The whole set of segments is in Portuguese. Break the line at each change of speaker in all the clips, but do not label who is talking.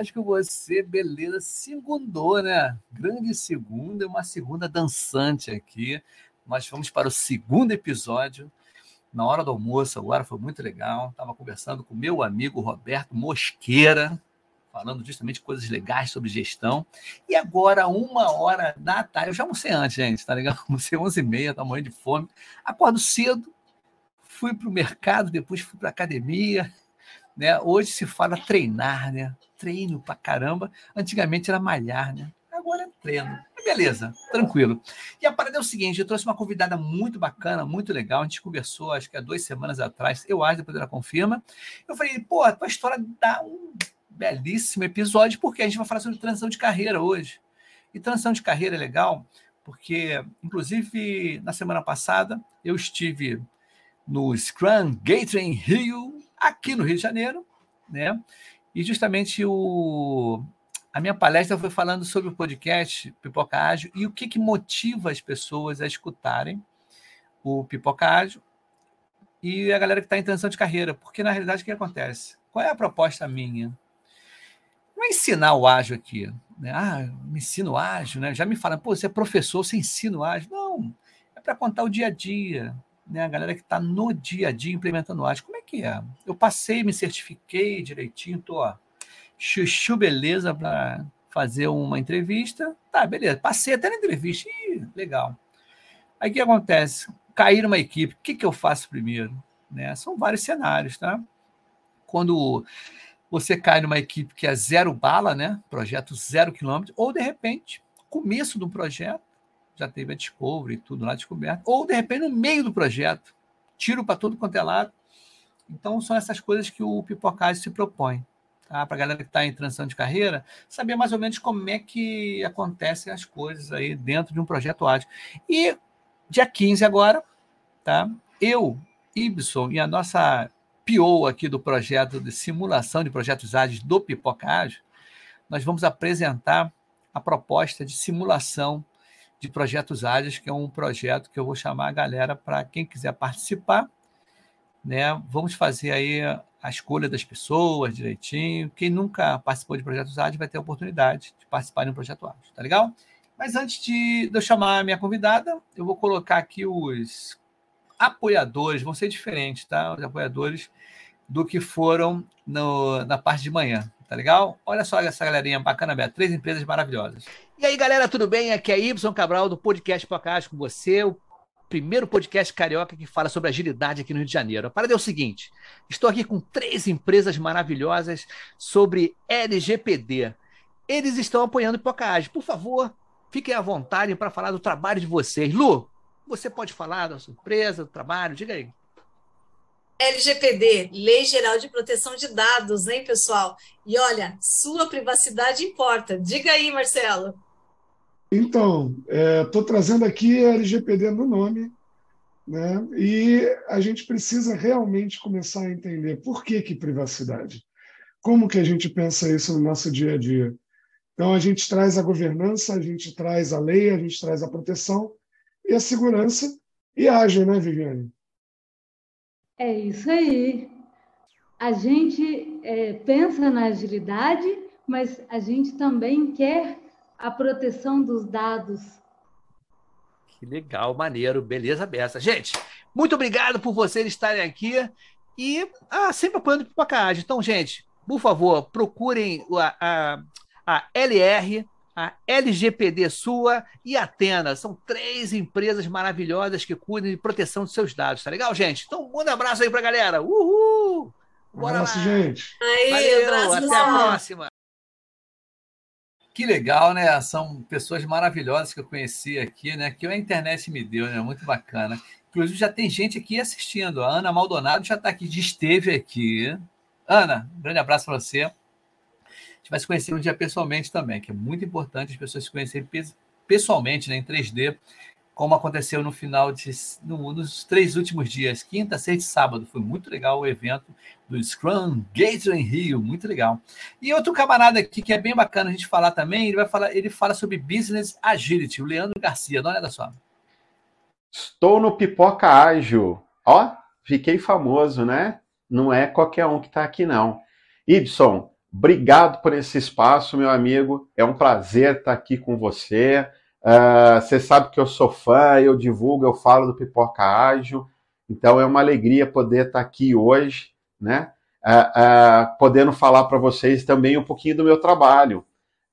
casa com você, beleza? Segundou, né? Grande segunda, uma segunda dançante aqui. Nós vamos para o segundo episódio, na hora do almoço, agora foi muito legal. Estava conversando com meu amigo Roberto Mosqueira, falando justamente coisas legais sobre gestão. E agora, uma hora da tarde, eu já almocei antes, gente, tá ligado? Almocei 11h30, tá morrendo de fome. Acordo cedo, fui para o mercado, depois fui para a academia, né? Hoje se fala treinar, né? Treino pra caramba. Antigamente era malhar, né? Agora é treino. Beleza, tranquilo. E a parada é o seguinte: eu trouxe uma convidada muito bacana, muito legal. A gente conversou, acho que há duas semanas atrás, eu acho, depois ela confirma. Eu falei, pô, a tua história dá um belíssimo episódio, porque a gente vai falar sobre transição de carreira hoje. E transição de carreira é legal, porque, inclusive, na semana passada, eu estive no Scrum Gathering Rio, aqui no Rio de Janeiro, né? E justamente o, a minha palestra foi falando sobre o podcast Pipoca Ágil e o que, que motiva as pessoas a escutarem o Pipoca Ágil e a galera que está em transição de carreira. Porque, na realidade, o que acontece? Qual é a proposta minha? Não é ensinar o ágil aqui. Né? Ah, me ensino ágil, né? Já me falam, pô, você é professor, você ensina o ágil. Não, é para contar o dia a dia, né, a galera que está no dia a dia implementando ágil. Como é que é? Eu passei, me certifiquei direitinho, tô chuchu beleza para fazer uma entrevista. Tá, beleza. Passei até na entrevista. Ih, legal. Aí o que acontece? Cair numa equipe, o que, que eu faço primeiro? Né? São vários cenários, tá? Quando você cai numa equipe que é zero bala, né? Projeto zero quilômetro, ou de repente, começo do projeto, já teve a Discovery e tudo lá descoberto, ou de repente no meio do projeto, tiro para todo quanto é lado. Então são essas coisas que o Pipocage se propõe. Tá? Para a galera que está em transição de carreira, saber mais ou menos como é que acontecem as coisas aí dentro de um projeto ágil. E dia 15 agora, tá? eu, Ibson e a nossa PO aqui do projeto de simulação de projetos ágeis do Pipoca Ágil, nós vamos apresentar a proposta de simulação de projetos ágeis, que é um projeto que eu vou chamar a galera para quem quiser participar. Né? Vamos fazer aí a escolha das pessoas direitinho. Quem nunca participou de projetos ágeis vai ter a oportunidade de participar de um projeto ágil, tá legal? Mas antes de, eu chamar a minha convidada, eu vou colocar aqui os apoiadores, vão ser diferentes, tá? Os apoiadores do que foram no, na parte de manhã. Tá legal? Olha só essa galerinha bacana, Beto. Três empresas maravilhosas. E aí, galera, tudo bem? Aqui é Y Cabral do Podcast Podcast com você, o primeiro podcast carioca que fala sobre agilidade aqui no Rio de Janeiro. A parada é o seguinte: estou aqui com três empresas maravilhosas sobre LGPD. Eles estão apoiando o Podcast. Por favor, fiquem à vontade para falar do trabalho de vocês. Lu, você pode falar da sua empresa, do trabalho? Diga aí.
LGPD, Lei Geral de Proteção de Dados, hein, pessoal? E olha, sua privacidade importa. Diga aí, Marcelo.
Então, estou é, trazendo aqui a LGPD no nome, né? E a gente precisa realmente começar a entender por que, que privacidade. Como que a gente pensa isso no nosso dia a dia? Então, a gente traz a governança, a gente traz a lei, a gente traz a proteção e a segurança e age, né, Viviane?
É isso aí. A gente é, pensa na agilidade, mas a gente também quer a proteção dos dados.
Que legal, maneiro, beleza beça. Gente, muito obrigado por vocês estarem aqui e ah, sempre apoiando o Pipocagem. Então, gente, por favor, procurem a, a, a LR a LGPD Sua e a Atena. São três empresas maravilhosas que cuidam de proteção dos seus dados, tá legal, gente? Então, um abraço aí pra galera. Uhul!
Bora um abraço, lá. gente.
Aí, Valeu, abraço,
até a próxima. Que legal, né? São pessoas maravilhosas que eu conheci aqui, né? Que a internet me deu, né? Muito bacana. Inclusive, já tem gente aqui assistindo. A Ana Maldonado já está aqui, já esteve aqui. Ana, um grande abraço para você gente vai se conhecer um dia pessoalmente também, que é muito importante as pessoas se conhecerem pessoalmente, né, em 3D, como aconteceu no final de no, nos três últimos dias, quinta, sexta e sábado. Foi muito legal o evento do Scrum Gathering Rio, muito legal. E outro camarada aqui que é bem bacana a gente falar também, ele vai falar, ele fala sobre business agility, o Leandro Garcia. Dá uma olhada só.
Estou no Pipoca Ágil. Ó, fiquei famoso, né? Não é qualquer um que está aqui, não. Ibson, Obrigado por esse espaço, meu amigo. É um prazer estar aqui com você. Uh, você sabe que eu sou fã, eu divulgo, eu falo do Pipoca Ágil. Então é uma alegria poder estar aqui hoje, né? Uh, uh, podendo falar para vocês também um pouquinho do meu trabalho.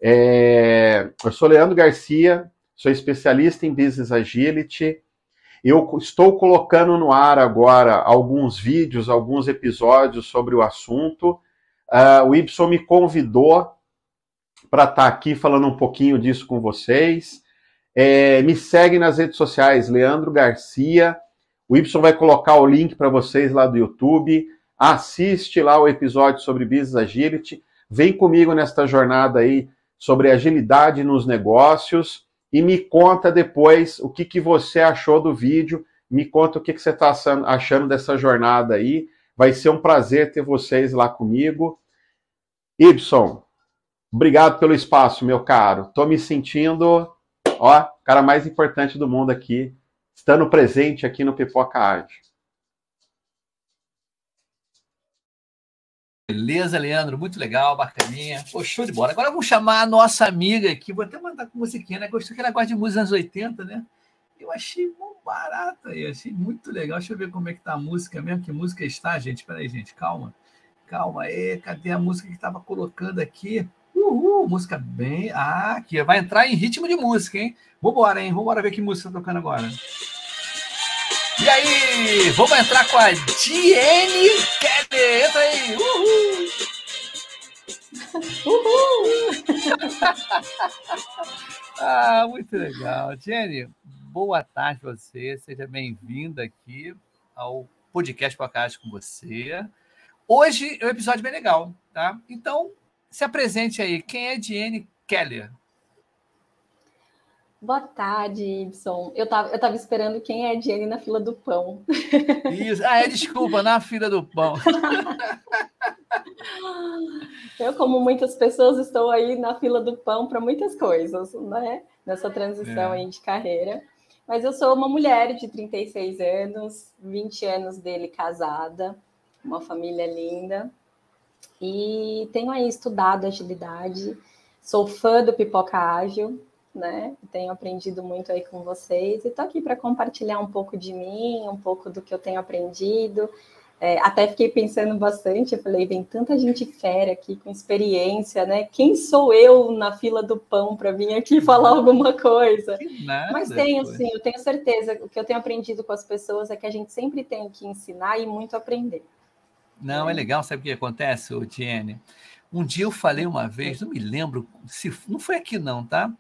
É... eu sou Leandro Garcia, sou especialista em Business Agility. Eu estou colocando no ar agora alguns vídeos, alguns episódios sobre o assunto. Uh, o Y me convidou para estar tá aqui falando um pouquinho disso com vocês. É, me segue nas redes sociais, Leandro Garcia. O Y vai colocar o link para vocês lá do YouTube. Assiste lá o episódio sobre Business Agility. Vem comigo nesta jornada aí sobre agilidade nos negócios e me conta depois o que, que você achou do vídeo. Me conta o que, que você está achando dessa jornada aí. Vai ser um prazer ter vocês lá comigo. Ibson, obrigado pelo espaço, meu caro. Tô me sentindo, ó, cara mais importante do mundo aqui, estando presente aqui no Pipoca Arte.
Beleza, Leandro, muito legal, bacaninha. Pô, show de bola. Agora vamos chamar a nossa amiga aqui. Vou até mandar com musiquinha, né? Gostou que ela gosta de música anos 80, né? Eu achei muito barato aí, achei muito legal. Deixa eu ver como é que tá a música mesmo. Que música está, gente? Peraí, gente, calma. Calma aí, cadê a música que estava colocando aqui? Uhul, música bem. Ah, aqui, vai entrar em ritmo de música, hein? Vambora, hein? Vambora ver que música tá tocando agora. E aí, vamos entrar com a Diene Keller. Entra aí. Uhul! Uhul! ah, muito legal. Jenny, boa tarde para você. Seja bem-vinda aqui ao podcast Podcast com você. Hoje é um episódio bem legal, tá? Então, se apresente aí. Quem é Diane Keller?
Boa tarde, Ibson. Eu estava eu tava esperando quem é a Diane na fila do pão.
Isso. Ah, é, desculpa, na fila do pão.
Eu, como muitas pessoas, estou aí na fila do pão para muitas coisas, né? Nessa transição é. aí de carreira. Mas eu sou uma mulher de 36 anos, 20 anos dele casada, uma família linda. E tenho aí estudado agilidade, sou fã do Pipoca Ágil, né? Tenho aprendido muito aí com vocês e estou aqui para compartilhar um pouco de mim, um pouco do que eu tenho aprendido é, até fiquei pensando bastante, eu falei, vem tanta gente fera aqui com experiência, né? Quem sou eu na fila do pão para vir aqui falar alguma coisa? Nada, Mas tenho, pois. sim, eu tenho certeza. O que eu tenho aprendido com as pessoas é que a gente sempre tem que ensinar e muito aprender.
Não, é, é legal, sabe o que acontece, Tiene? Um dia eu falei uma vez, não me lembro se não foi aqui não, tá?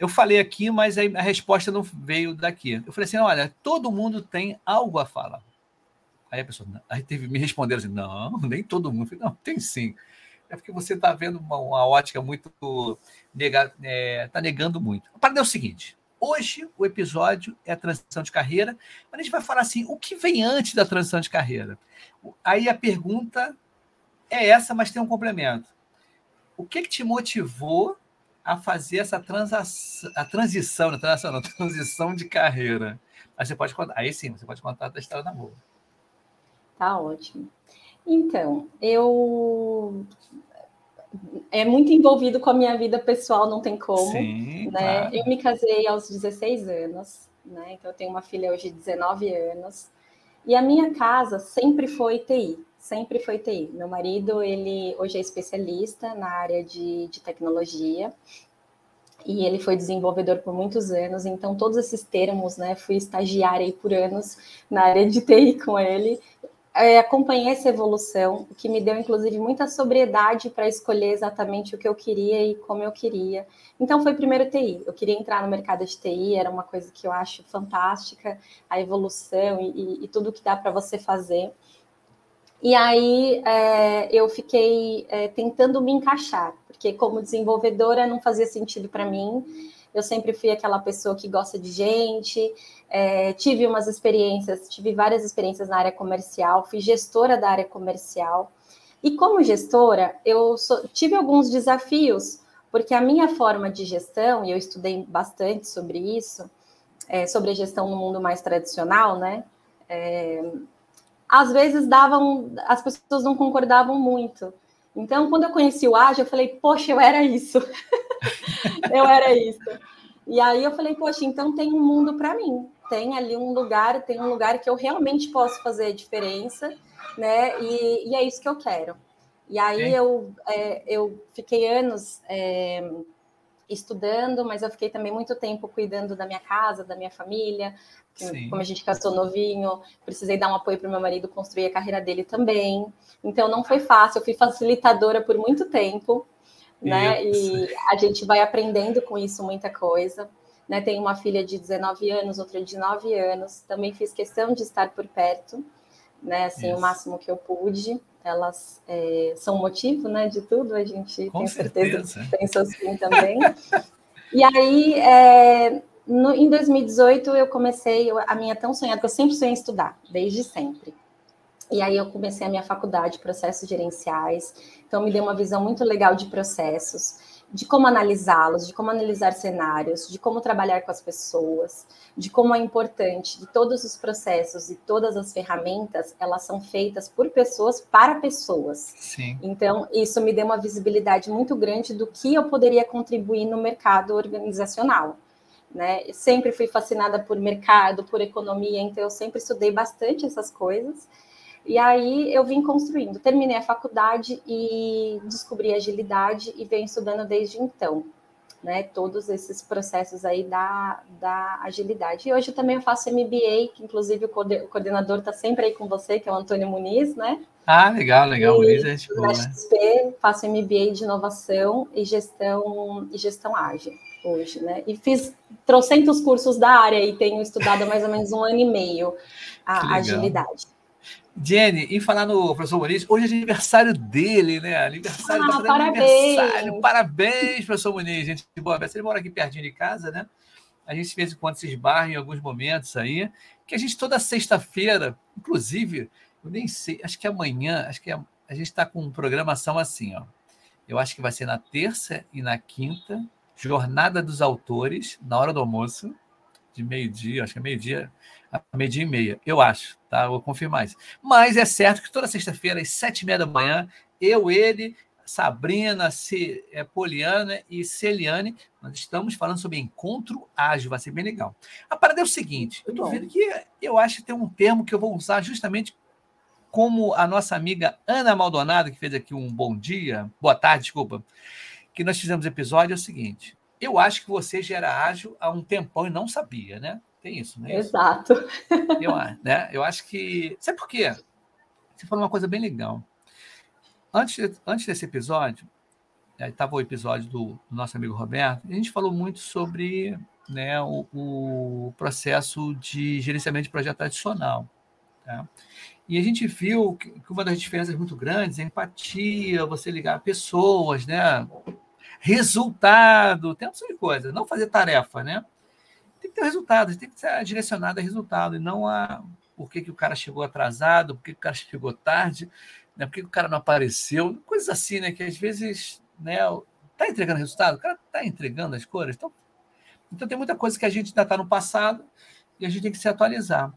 Eu falei aqui, mas a resposta não veio daqui. Eu falei assim: olha, todo mundo tem algo a falar. Aí a pessoa, aí teve, me responderam assim: não, nem todo mundo. falei, não, tem sim. É porque você está vendo uma, uma, ótica muito. Nega, é, tá negando muito. A parada é o seguinte: hoje o episódio é a transição de carreira, mas a gente vai falar assim: o que vem antes da transição de carreira? Aí a pergunta é essa, mas tem um complemento. O que, que te motivou a fazer essa transação, a transição, não, transição, não, transição de carreira? Aí você pode contar, aí sim, você pode contar da história da boa.
Tá ótimo. Então, eu é muito envolvido com a minha vida pessoal, não tem como. Sim, né? Claro. Eu me casei aos 16 anos, né? Então eu tenho uma filha hoje de 19 anos. E a minha casa sempre foi TI, sempre foi TI. Meu marido, ele hoje é especialista na área de, de tecnologia e ele foi desenvolvedor por muitos anos, então todos esses termos, né, fui estagiária aí por anos na área de TI com ele, é, acompanhei essa evolução, que me deu, inclusive, muita sobriedade para escolher exatamente o que eu queria e como eu queria. Então, foi primeiro TI. Eu queria entrar no mercado de TI, era uma coisa que eu acho fantástica, a evolução e, e tudo que dá para você fazer. E aí, é, eu fiquei é, tentando me encaixar, porque como desenvolvedora não fazia sentido para mim. Eu sempre fui aquela pessoa que gosta de gente, é, tive umas experiências, tive várias experiências na área comercial, fui gestora da área comercial. E como gestora, eu tive alguns desafios, porque a minha forma de gestão, e eu estudei bastante sobre isso, é, sobre a gestão no mundo mais tradicional, né? Às vezes davam, as pessoas não concordavam muito. Então, quando eu conheci o ágil, eu falei, poxa, eu era isso. eu era isso. E aí eu falei, poxa, então tem um mundo para mim. Tem ali um lugar, tem um lugar que eu realmente posso fazer a diferença, né? E, e é isso que eu quero. E aí eu, é, eu fiquei anos é, estudando, mas eu fiquei também muito tempo cuidando da minha casa, da minha família. Como a gente casou novinho, precisei dar um apoio para o meu marido construir a carreira dele também. Então não foi fácil, eu fui facilitadora por muito tempo, né? E a gente vai aprendendo com isso muita coisa. Né? Tenho uma filha de 19 anos, outra de 9 anos. Também fiz questão de estar por perto, né? Assim, isso. o máximo que eu pude elas é, são motivo né, de tudo, a gente Com tem certeza, certeza que pensa assim também. e aí, é, no, em 2018, eu comecei a minha tão sonhada, que eu sempre sonhei em estudar, desde sempre. E aí eu comecei a minha faculdade de processos gerenciais, então me deu uma visão muito legal de processos de como analisá-los, de como analisar cenários, de como trabalhar com as pessoas, de como é importante de todos os processos e todas as ferramentas, elas são feitas por pessoas para pessoas.
Sim.
Então, isso me deu uma visibilidade muito grande do que eu poderia contribuir no mercado organizacional. Né? Sempre fui fascinada por mercado, por economia, então eu sempre estudei bastante essas coisas. E aí eu vim construindo. Terminei a faculdade e descobri agilidade e venho estudando desde então. Né, todos esses processos aí da, da agilidade. E hoje também eu faço MBA, que inclusive o coordenador está sempre aí com você, que é o Antônio Muniz, né?
Ah, legal, legal. E, Muniz é tipo,
na XP, né? faço MBA de inovação e gestão e gestão ágil hoje, né? E fiz trocentos cursos da área e tenho estudado há mais ou menos um ano e meio a agilidade.
Jenny, em falar no professor Muniz, hoje é aniversário dele, né? Aniversário,
ah, parabéns. aniversário.
Parabéns, professor Muniz, gente boa. Ele mora aqui pertinho de casa, né? A gente fez enquanto se esbarra em alguns momentos aí, que a gente toda sexta-feira, inclusive, eu nem sei, acho que amanhã, acho que a, a gente está com programação assim, ó. Eu acho que vai ser na terça e na quinta, Jornada dos Autores, na hora do almoço, de meio-dia, acho que é meio-dia, meio-dia e meia, eu acho, tá? Vou confirmar isso. Mas é certo que toda sexta-feira, às sete e meia da manhã, eu, ele, Sabrina, C, é, Poliana e Celiane, nós estamos falando sobre encontro ágil, vai ser bem legal. A parada é o seguinte, eu estou vendo que eu acho que tem um termo que eu vou usar justamente como a nossa amiga Ana Maldonado, que fez aqui um bom dia, boa tarde, desculpa, que nós fizemos episódio, é o seguinte, eu acho que você já era ágil há um tempão e não sabia, né? Tem isso, né?
Exato.
Eu, né? eu acho que. Sabe por quê? Você falou uma coisa bem legal. Antes, antes desse episódio, estava o episódio do, do, nosso amigo Roberto, a gente falou muito sobre né, o, o processo de gerenciamento de projeto tradicional. Tá? E a gente viu que, uma das diferenças muito grandes é empatia, você ligar pessoas, né? resultado, tem uma de coisa, não fazer tarefa, né? Tem que ter resultado, tem que ser direcionado a resultado, e não a por que, que o cara chegou atrasado, por que, que o cara chegou tarde, né? por que, que o cara não apareceu, coisas assim, né? Que às vezes, né? Tá entregando resultado? O cara tá entregando as cores? Então, então tem muita coisa que a gente ainda está no passado e a gente tem que se atualizar.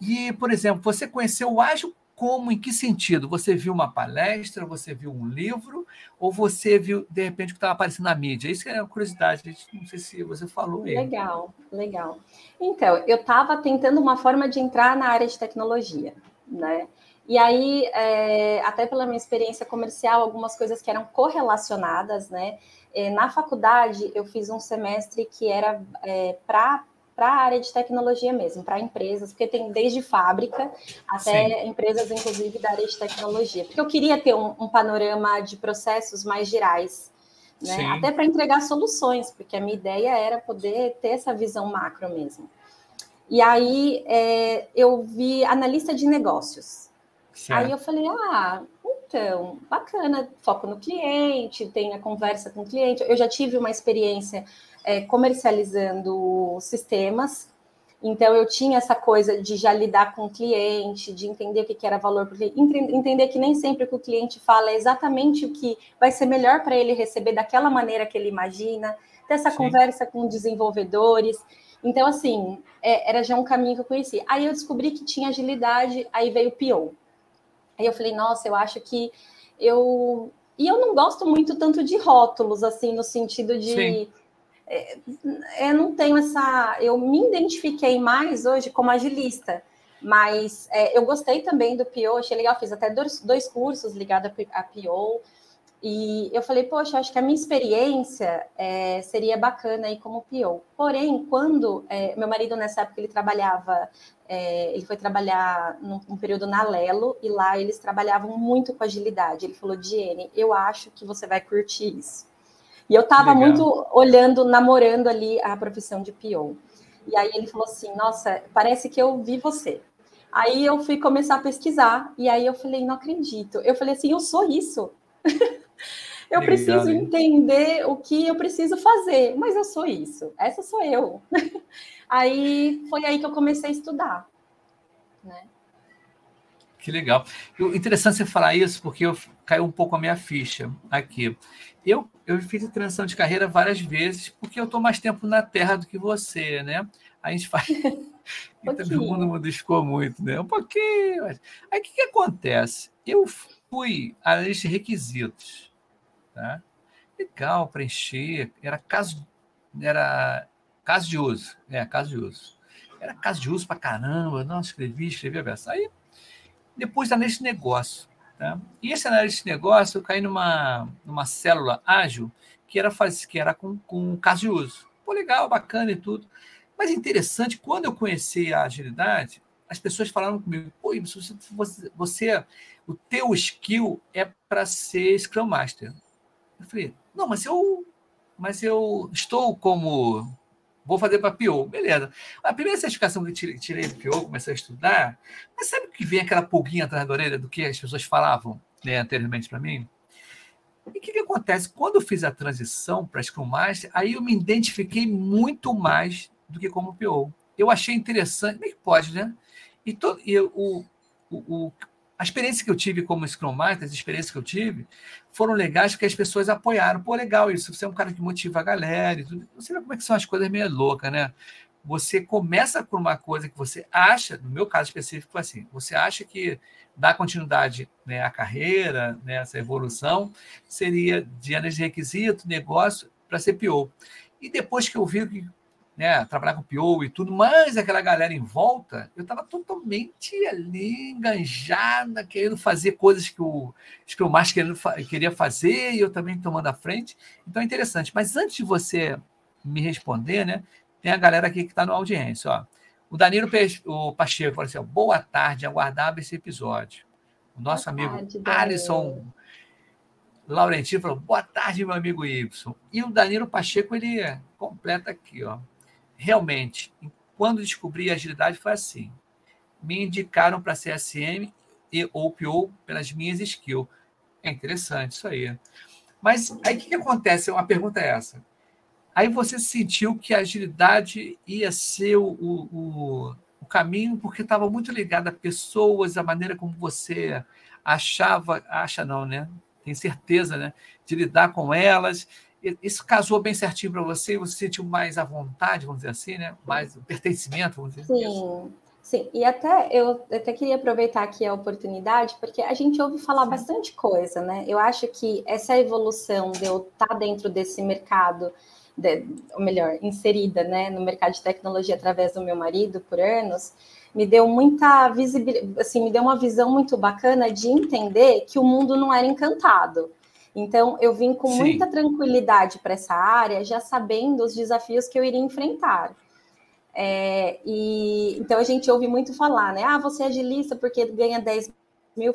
E, por exemplo, você conheceu o ágil como, em que sentido? Você viu uma palestra, você viu um livro, ou você viu, de repente, o que estava aparecendo na mídia? Isso é uma curiosidade, não sei se você falou aí.
Legal, legal. Então, eu estava tentando uma forma de entrar na área de tecnologia, né? E aí, é, até pela minha experiência comercial, algumas coisas que eram correlacionadas, né? É, na faculdade, eu fiz um semestre que era é, para para a área de tecnologia mesmo, para empresas, porque tem desde fábrica até Sim. empresas, inclusive, da área de tecnologia. Porque eu queria ter um, um panorama de processos mais gerais, né? até para entregar soluções, porque a minha ideia era poder ter essa visão macro mesmo. E aí é, eu vi analista de negócios. Certo. Aí eu falei, ah, então, bacana, foco no cliente, tem a conversa com o cliente. Eu já tive uma experiência é, comercializando sistemas. Então, eu tinha essa coisa de já lidar com o cliente, de entender o que, era valor para o cliente, entender que nem sempre o que o cliente fala é exatamente o que vai ser melhor para ele receber daquela maneira que ele imagina, ter essa Sim. conversa com desenvolvedores. Então, assim, é, era já um caminho que eu conheci. Aí eu descobri que tinha agilidade, aí veio o PO. Aí eu falei, nossa, eu acho que eu E eu não gosto muito tanto de rótulos, assim, no sentido de. É, eu não tenho essa. Eu me identifiquei mais hoje como agilista, mas é, eu gostei também do PO, achei legal, fiz até dois, dois cursos ligados a PO. E eu falei, poxa, acho que a minha experiência é, seria bacana aí como PO. Porém, quando é, meu marido nessa época ele trabalhava, é, ele foi trabalhar num, num, período na Lelo e lá eles trabalhavam muito com agilidade. Ele falou, Diene, eu acho que você vai curtir isso. E eu estava muito olhando, namorando ali a profissão de PO. E aí ele falou assim, nossa, parece que eu vi você. Aí eu fui começar a pesquisar e aí eu falei, não acredito. Eu falei assim, eu sou isso. eu Legal, preciso hein? entender o que eu preciso fazer, mas eu sou isso, essa sou eu. aí foi aí que eu comecei a estudar, né?
Que legal. interessante você falar isso, porque eu caiu um pouco a minha ficha aqui. Eu, eu fiz a transição de carreira várias vezes, porque eu estou mais tempo na Terra do que você, né? A gente faz. e também o mundo modificou muito, né? Um pouquinho. Aí o que, que acontece? Eu fui à lista de requisitos. Tá? Legal, preencher. Era caso, era caso de uso. É, caso de uso. Era caso de uso para caramba. Não, escrevi, escrevi a versão. Aí, depois analista de negócio. Tá? E esse analista de negócio, eu caí numa, numa célula ágil que era, que era com, com caso de uso. Pô, legal, bacana e tudo. Mas interessante, quando eu conheci a agilidade, as pessoas falaram comigo, pô, você, você o teu skill é para ser Scrum Master. Eu falei, não, mas eu, mas eu estou como vou fazer para PO, beleza. A primeira certificação que eu tirei do PO, comecei a estudar, mas sabe que vem aquela pulguinha atrás da orelha do que as pessoas falavam né, anteriormente para mim? E o que, que, acontece? Quando eu fiz a transição para Scrum Master, aí eu me identifiquei muito mais do que como PO. Eu achei interessante, como é que pode, né? E, todo, e o, o, o, a experiência que eu tive como Scrum Master, as experiências que eu tive, foram legais porque as pessoas apoiaram. Pô, legal isso, você é um cara que motiva a galera e tudo. Você vê como é que são as coisas meio loucas, né? Você começa por uma coisa que você acha, no meu caso específico, assim, você acha que dar continuidade né, à carreira, né, essa evolução, seria de anos de requisito, negócio, para ser pior. E depois que eu vi né, trabalhar com PO e tudo, mas aquela galera em volta, eu estava totalmente ali, enganjada, querendo fazer coisas que o Scrum Master queria fazer e eu também tomando a frente. Então é interessante. Mas antes de você me responder, né, tem a galera aqui que está no audiência. Ó. O Danilo o Pacheco falou assim: ó, boa tarde, aguardava esse episódio. O nosso boa amigo tarde, Alisson Laurentino falou: boa tarde, meu amigo Y. E o Danilo Pacheco, ele completa aqui, ó realmente, quando descobri a agilidade, foi assim. Me indicaram para CSM e, ou pelas minhas skills. É interessante isso aí. Mas aí o que, que acontece? Uma pergunta é essa. Aí você sentiu que a agilidade ia ser o, o, o caminho porque estava muito ligado a pessoas, a maneira como você achava, acha não, né? Tem certeza, né? De lidar com elas isso casou bem certinho para você? Você sentiu mais à vontade, vamos dizer assim, né? Mais pertencimento, vamos dizer
Sim. Assim? Sim, e até eu até queria aproveitar aqui a oportunidade, porque a gente ouve falar Sim. bastante coisa, né? Eu acho que essa evolução de eu estar dentro desse mercado, de, ou melhor, inserida né, no mercado de tecnologia através do meu marido por anos, me deu muita visibilidade, assim, me deu uma visão muito bacana de entender que o mundo não era encantado. Então, eu vim com Sim. muita tranquilidade para essa área, já sabendo os desafios que eu iria enfrentar. É, e então a gente ouve muito falar, né? Ah, você é agilista porque ganha 10 mil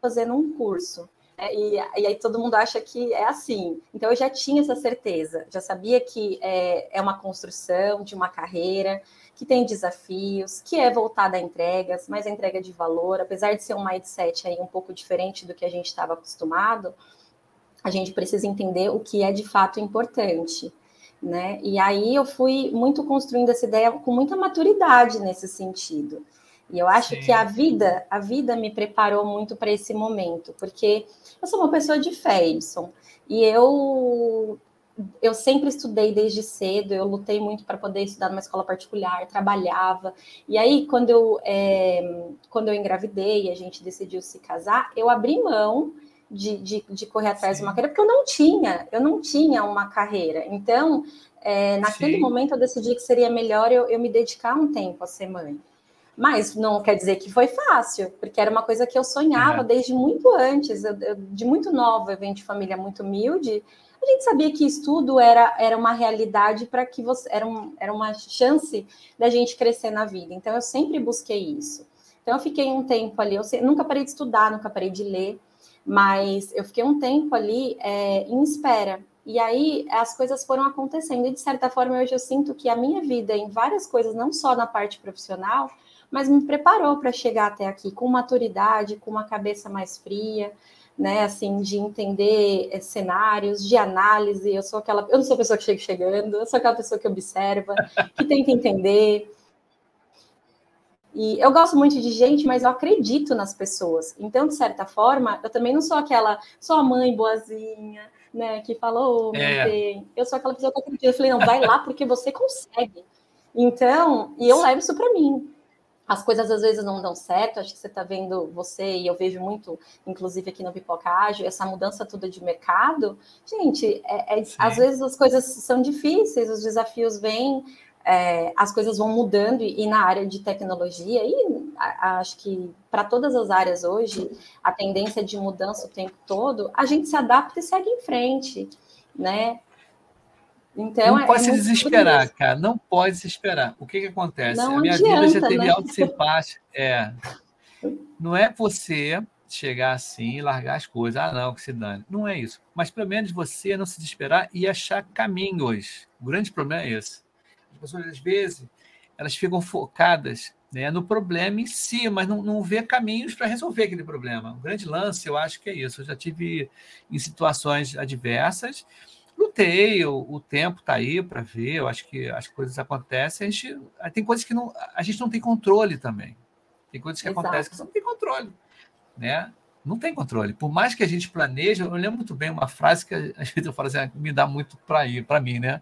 fazendo um curso. É, e, e, aí todo mundo acha que é assim. Então eu já tinha essa certeza, já sabia que é, é uma construção de uma carreira, que tem desafios, que é voltada a entregas, mas a entrega de valor, apesar de ser um mindset aí um pouco diferente do que a gente estava acostumado, a gente precisa entender o que é de fato importante, né? E aí eu fui muito construindo essa ideia com muita maturidade nesse sentido. E eu acho Sim. que a vida, a vida me preparou muito para esse momento, porque eu sou uma pessoa de fé, Edson, e eu eu sempre estudei desde cedo, eu lutei muito para poder estudar numa escola particular, trabalhava. E aí, quando eu, é, quando eu engravidei e a gente decidiu se casar, eu abri mão de, de, de correr atrás Sim. de uma carreira, porque eu não tinha, eu não tinha uma carreira. Então, é, naquele Sim. momento eu decidi que seria melhor eu, eu me dedicar um tempo a ser mãe. Mas não quer dizer que foi fácil, porque era uma coisa que eu sonhava é. desde muito antes. Eu, eu, de muito nova, eu venho de família muito humilde. A gente sabia que estudo era, era uma realidade para que você era, um, era uma chance da gente crescer na vida. Então eu sempre busquei isso. Então eu fiquei um tempo ali, eu nunca parei de estudar, nunca parei de ler, mas eu fiquei um tempo ali é, em espera. E aí as coisas foram acontecendo. E de certa forma hoje eu sinto que a minha vida em várias coisas, não só na parte profissional, mas me preparou para chegar até aqui com maturidade, com uma cabeça mais fria, né, assim, de entender é, cenários, de análise. Eu sou aquela, eu não sou a pessoa que chega chegando, eu sou aquela pessoa que observa, que tenta entender. E eu gosto muito de gente, mas eu acredito nas pessoas. Então, de certa forma, eu também não sou aquela, sou a mãe boazinha, né, que falou, oh, é. eu sou aquela pessoa que acredita. Eu falei, não, vai lá porque você consegue. Então, e eu levo isso para mim as coisas às vezes não dão certo, acho que você está vendo, você e eu vejo muito, inclusive aqui no Pipoca Ágil, essa mudança toda de mercado. Gente, é, é, às vezes as coisas são difíceis, os desafios vêm, é, as coisas vão mudando, e, e, na área de tecnologia, e a, acho que para todas as áreas hoje, a tendência de mudança o tempo todo, a gente se adapta e segue em frente, né?
Então, não é, pode é se desesperar, cara. Não pode se esperar. O que, que acontece?
Não
a minha
adianta,
vida já teve
né?
altos e baixos. É. Não é você chegar assim e largar as coisas. Ah, não, que se dane. Não é isso. Mas pelo menos você não se desesperar e achar caminhos. O grande problema é esse. As pessoas, às vezes, elas ficam focadas né, no problema em si, mas não, não vê caminhos para resolver aquele problema. O grande lance, eu acho que é isso. Eu já tive em situações adversas lutei, o, o tempo está aí para ver, eu acho que as coisas acontecem, a gente tem coisas que não, a gente não tem controle também. Tem coisas que Exato. acontecem que você não tem controle, né? Não tem controle. Por mais que a gente planeje, eu lembro muito bem uma frase que às vezes eu falo assim, ah, me dá muito para ir, para mim, né?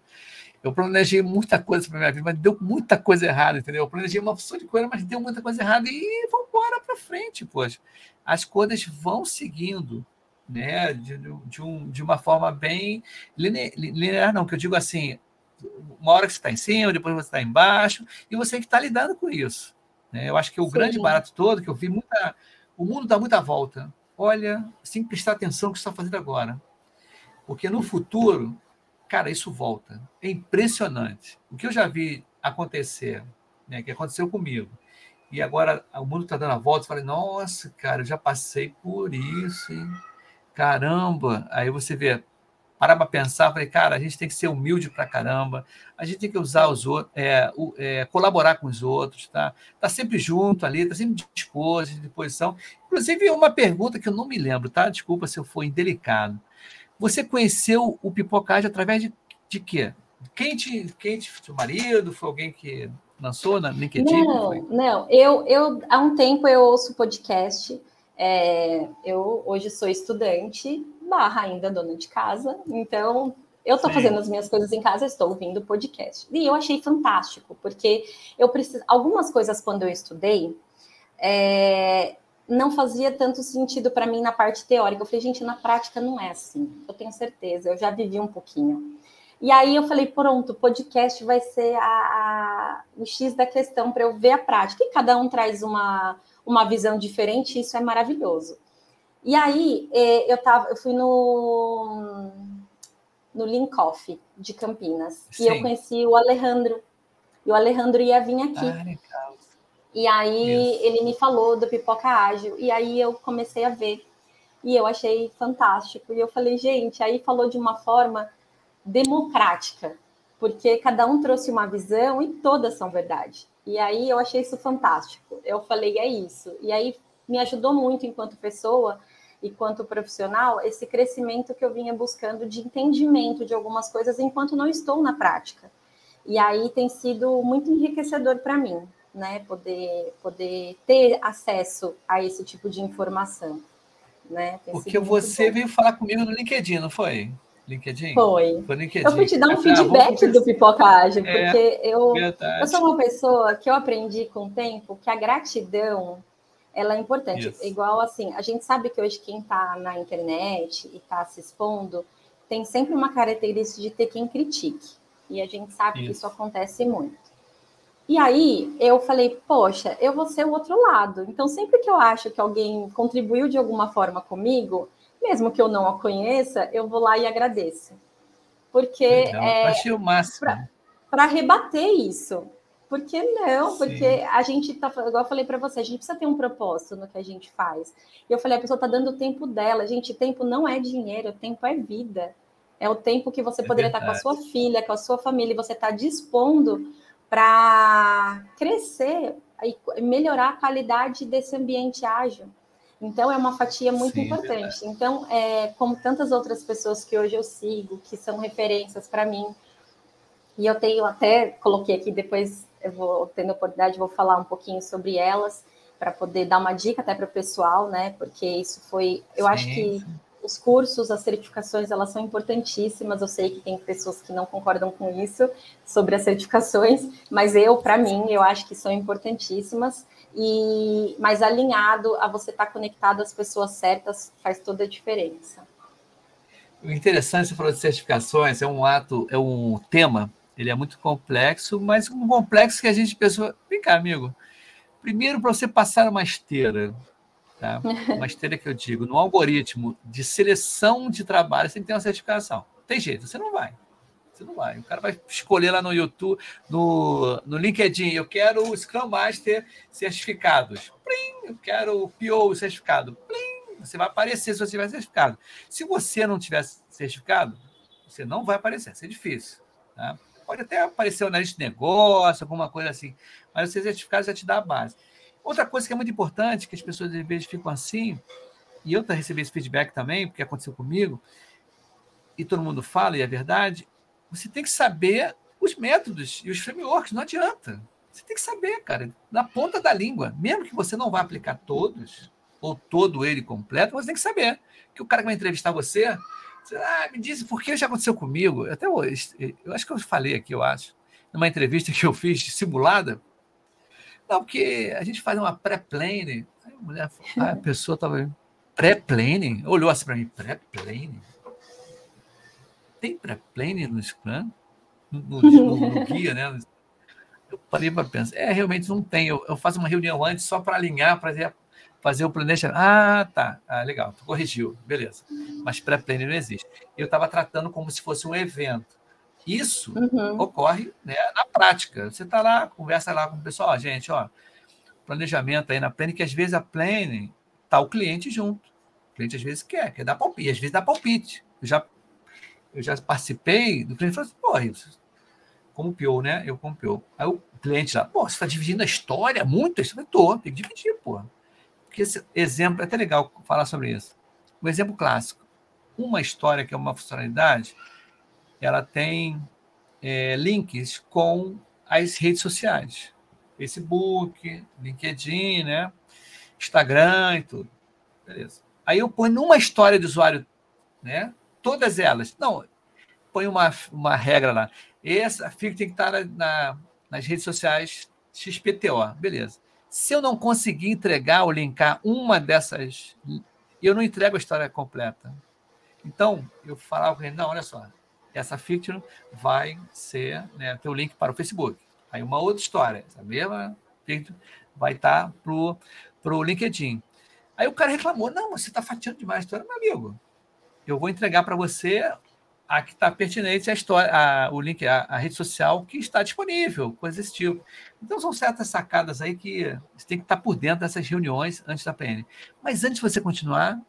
Eu planejei muita coisa para minha vida, mas deu muita coisa errada, entendeu? Eu planejei uma opção de coisa, mas deu muita coisa errada e vamos embora para frente, poxa. As coisas vão seguindo, né? De, de, um, de uma forma bem linear, não, que eu digo assim, uma hora que você está em cima, depois você está embaixo, e você que está lidando com isso. Né? Eu acho que o Sim. grande barato todo, que eu vi muita. O mundo dá muita volta. Olha, sem prestar atenção no que você está fazendo agora. Porque no futuro, cara, isso volta. É impressionante. O que eu já vi acontecer, né, que aconteceu comigo, e agora o mundo está dando a volta, eu falei, nossa, cara, eu já passei por isso, hein? Caramba, aí você vê, parar para pensar, falei, cara, a gente tem que ser humilde para caramba, a gente tem que usar os outros, é, é, colaborar com os outros, tá? Tá sempre junto ali, tá sempre disposto, de disposição. Inclusive, uma pergunta que eu não me lembro, tá? Desculpa se eu for indelicado. Você conheceu o Pipocage através de, de quê? Quem te, quem te, seu marido? Foi alguém que lançou na LinkedIn?
Não, não. Eu, eu, há um tempo eu ouço podcast é, eu hoje sou estudante, barra ainda dona de casa, então eu estou fazendo as minhas coisas em casa, estou ouvindo podcast. E eu achei fantástico, porque eu preciso. Algumas coisas quando eu estudei é, não fazia tanto sentido para mim na parte teórica. Eu falei, gente, na prática não é assim. Eu tenho certeza, eu já vivi um pouquinho. E aí eu falei, pronto, o podcast vai ser a, a, o X da questão para eu ver a prática. E cada um traz uma, uma visão diferente, isso é maravilhoso. E aí é, eu tava, eu fui no no Linkoff de Campinas Sim. e eu conheci o Alejandro. E o Alejandro ia vir aqui. Ah, e aí Isso. ele me falou do Pipoca Ágil e aí eu comecei a ver e eu achei fantástico. E eu falei, gente, aí falou de uma forma democrática, porque cada um trouxe uma visão e todas são verdade. E aí eu achei isso fantástico. Eu falei, é isso. E aí me ajudou muito enquanto pessoa e quanto profissional esse crescimento que eu vinha buscando de entendimento de algumas coisas enquanto não estou na prática. E aí tem sido muito enriquecedor para mim, né? Poder, poder ter acesso a esse tipo de informação. Né?
Porque você veio falar comigo no LinkedIn, não foi? LinkedIn?
Foi. Foi LinkedIn. Eu fui te dar um ah, feedback do Pipocagem, é, porque eu, eu sou uma pessoa que eu aprendi com o tempo que a gratidão ela é importante. Isso. Igual assim, a gente sabe que hoje quem está na internet e está se expondo tem sempre uma característica de ter quem critique. E a gente sabe isso. que isso acontece muito. E aí eu falei, poxa, eu vou ser o outro lado. Então, sempre que eu acho que alguém contribuiu de alguma forma comigo, mesmo que eu não a conheça, eu vou lá e agradeço. Porque
Legal. é
para rebater isso. Por que não? Sim. Porque a gente tá, igual eu falei para você, a gente precisa ter um propósito no que a gente faz. E eu falei, a pessoa tá dando o tempo dela. Gente, tempo não é dinheiro, tempo é vida. É o tempo que você é poderia estar com a sua filha, com a sua família, e você está dispondo para crescer e melhorar a qualidade desse ambiente ágil. Então, é uma fatia muito Sim, importante. Verdade. Então, é, como tantas outras pessoas que hoje eu sigo, que são referências para mim, e eu tenho até, coloquei aqui, depois eu vou tendo oportunidade, vou falar um pouquinho sobre elas, para poder dar uma dica até para o pessoal, né? Porque isso foi, eu Sim. acho que os cursos, as certificações, elas são importantíssimas. Eu sei que tem pessoas que não concordam com isso sobre as certificações, mas eu, para mim, eu acho que são importantíssimas. E mas alinhado a você estar tá conectado às pessoas certas faz toda a diferença.
O interessante, você falou de certificações, é um ato, é um tema, ele é muito complexo, mas um complexo que a gente pensou, vem cá, amigo, primeiro para você passar uma esteira, Tá? Uma esteira que eu digo, no algoritmo de seleção de trabalho, você tem que ter uma certificação. Tem jeito, você não vai. Você não vai. O cara vai escolher lá no YouTube, no, no LinkedIn, eu quero o Scrum Master certificados. Plim, eu quero o PO certificado. Plim, você vai aparecer se você tiver certificado. Se você não tiver certificado, você não vai aparecer. Isso é difícil. Tá? Pode até aparecer o analista de negócio, alguma coisa assim, mas o certificado já te dá a base. Outra coisa que é muito importante, que as pessoas às vezes ficam assim, e eu recebi esse feedback também, porque aconteceu comigo, e todo mundo fala, e é verdade, você tem que saber os métodos e os frameworks, não adianta. Você tem que saber, cara, na ponta da língua. Mesmo que você não vá aplicar todos, ou todo ele completo, você tem que saber. Que o cara que vai entrevistar você, você ah, me diz por que já aconteceu comigo. Até hoje, eu acho que eu falei aqui, eu acho, numa entrevista que eu fiz simulada, não, porque a gente faz uma pré-planning. A, mulher, a pessoa estava pré-planning, olhou assim para mim, pré-planning? Tem pré-planning no Scrum? No, no, no, guia, né? Eu parei para pensar, é, realmente não tem. Eu, eu faço uma reunião antes só para alinhar, para fazer o planejamento. Ah, tá. Ah, legal, tu corrigiu, beleza. Mas pré-planning não existe. Eu estava tratando como se fosse um evento. Isso uhum. ocorre né, na prática. Você está lá, conversa lá com o pessoal, ó, gente, ó, planejamento aí na Plane, que às vezes a Plane está o cliente junto. O cliente às vezes quer, quer dar palpite, às vezes dá palpite. Eu já, eu já participei do cliente falou assim, pô, isso, como PO, né? Eu como PO. Aí o cliente lá, pô, você está dividindo a história muito? Eu estou, tem que dividir, pô. Porque esse exemplo, é até legal falar sobre isso. Um exemplo clássico. Uma história que é uma funcionalidade, ela tem é, links com as redes sociais. Facebook, LinkedIn, né? Instagram e tudo. Beleza. Aí eu ponho numa história de usuário, né? Todas elas. Não, põe uma, uma regra lá. Essa fica tem que estar na, na, nas redes sociais XPTO. Beleza. Se eu não conseguir entregar ou linkar uma dessas, eu não entrego a história completa. Então, eu falava com ele, não, olha só, essa fiction vai ser né, ter o link para o Facebook. Aí uma outra história, essa mesma fiction vai estar para o LinkedIn. Aí o cara reclamou, não, você está fatiando demais a história, meu amigo. Eu vou entregar para você a que está pertinente a história, a, o link, a, a, rede social que está disponível, coisa desse tipo. Então são certas sacadas aí que você tem que estar por dentro dessas reuniões antes da PN. Mas antes de você continuar,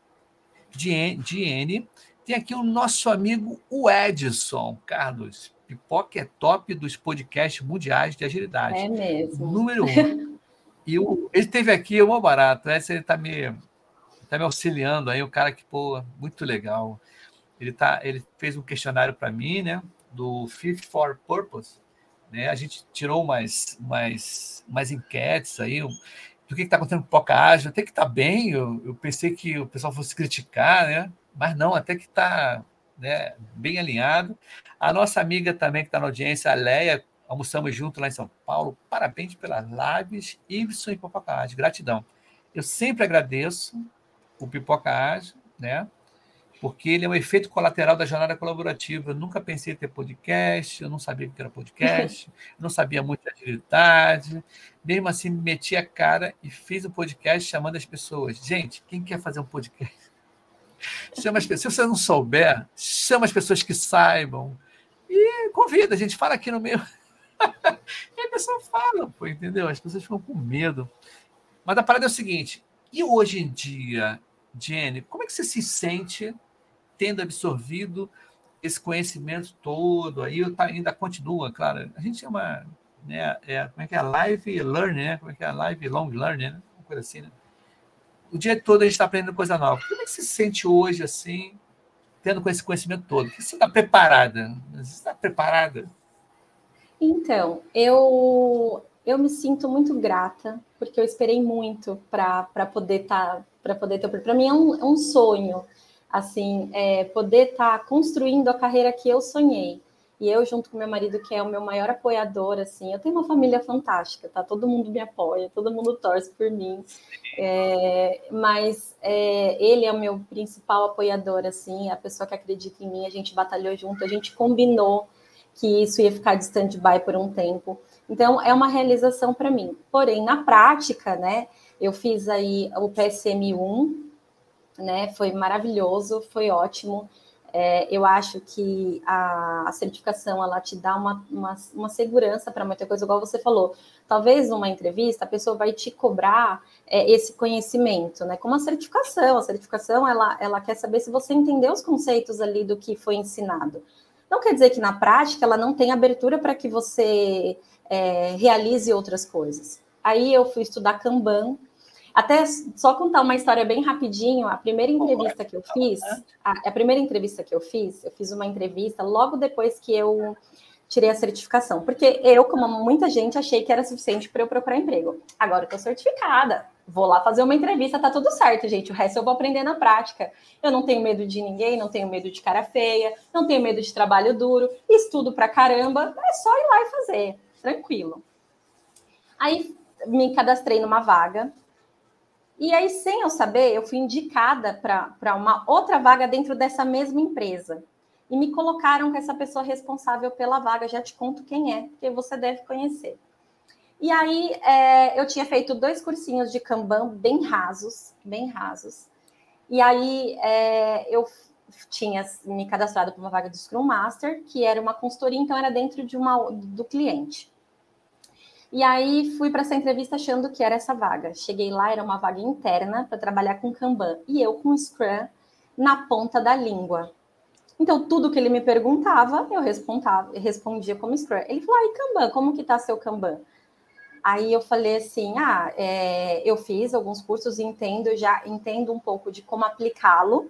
DN, tem aqui o nosso amigo o Edson Carlos. Pipoca é top dos podcasts mundiais de agilidade.
É mesmo.
Número um. e o, ele teve aqui o barato, né? Ele está me, tá me auxiliando aí, o cara que, pô, muito legal. Ele, tá, ele fez um questionário para mim, né? Do Fit for Purpose. Né? A gente tirou umas, umas, umas enquetes aí, do que está acontecendo com Pipoca Ágil, até que está bem. Eu, eu pensei que o pessoal fosse criticar, né? mas não, até que está né, bem alinhado. A nossa amiga também que está na audiência, a Leia, almoçamos junto lá em São Paulo. Parabéns pelas lives, Ibson e Papacás, gratidão. Eu sempre agradeço o Pipoca Ágil, né? porque ele é um efeito colateral da jornada colaborativa. Eu nunca pensei em ter podcast, eu não sabia o que era podcast, não sabia muito de agilidade. Mesmo assim, me meti a cara e fiz um podcast chamando as pessoas. Gente, quem quer fazer um podcast? Chama as pessoas. Se você não souber, chama as pessoas que saibam e convida. A gente fala aqui no meio. e a pessoa fala, pô, entendeu? As pessoas ficam com medo. Mas a parada é o seguinte: e hoje em dia, Jenny, como é que você se sente tendo absorvido esse conhecimento todo, aí ainda continua, claro. A gente chama, né, é, como é que é? Live learning, né? Como é que é? Live long learning, né? Uma coisa assim, né? O dia todo a gente está aprendendo coisa nova. Como é que você se sente hoje, assim, tendo com esse conhecimento todo? Você está preparada? Você está preparada?
Então, eu eu me sinto muito grata, porque eu esperei muito para poder estar, tá, para poder ter. Para mim é um, é um sonho assim, é, poder estar tá construindo a carreira que eu sonhei. E eu, junto com meu marido, que é o meu maior apoiador, assim, eu tenho uma família fantástica, tá? Todo mundo me apoia, todo mundo torce por mim. É, mas é, ele é o meu principal apoiador, assim, a pessoa que acredita em mim. A gente batalhou junto, a gente combinou que isso ia ficar de stand-by por um tempo. Então, é uma realização para mim. Porém, na prática, né, eu fiz aí o PSM1, né? Foi maravilhoso, foi ótimo. É, eu acho que a, a, certificação ela te dá uma, uma, uma segurança para muita coisa, igual você falou. Talvez numa entrevista a pessoa vai te cobrar é, esse conhecimento, né? Como a certificação. A certificação ela, ela quer saber se você entendeu os conceitos ali do que foi ensinado. Não quer dizer que na prática ela não tem abertura para que você é, realize outras coisas. Aí eu fui estudar Kanban, até só contar uma história bem rapidinho, a primeira entrevista que eu fiz, a, a primeira entrevista que eu fiz, eu fiz uma entrevista logo depois que eu tirei a certificação, porque eu, como muita gente, achei que era suficiente para eu procurar emprego. Agora eu tô certificada, vou lá fazer uma entrevista, tá tudo certo, gente. O resto eu vou aprender na prática. Eu não tenho medo de ninguém, não tenho medo de cara feia, não tenho medo de trabalho duro, estudo pra caramba, é só ir lá e fazer, tranquilo. Aí me cadastrei numa vaga e aí, sem eu saber, eu fui indicada para uma outra vaga dentro dessa mesma empresa. E me colocaram com essa pessoa responsável pela vaga. Já te conto quem é, porque você deve conhecer. E aí, é, eu tinha feito dois cursinhos de Kanban bem rasos, bem rasos. E aí, é, eu tinha me cadastrado para uma vaga de Scrum Master, que era uma consultoria, então era dentro de uma, do cliente. E aí fui para essa entrevista achando que era essa vaga. Cheguei lá, era uma vaga interna para trabalhar com Kanban e eu com Scrum na ponta da língua. Então, tudo que ele me perguntava, eu respondia como Scrum. Ele falou, ah, e Kanban, como que tá seu Kanban? Aí eu falei assim, ah, é, eu fiz alguns cursos e entendo, já entendo um pouco de como aplicá-lo,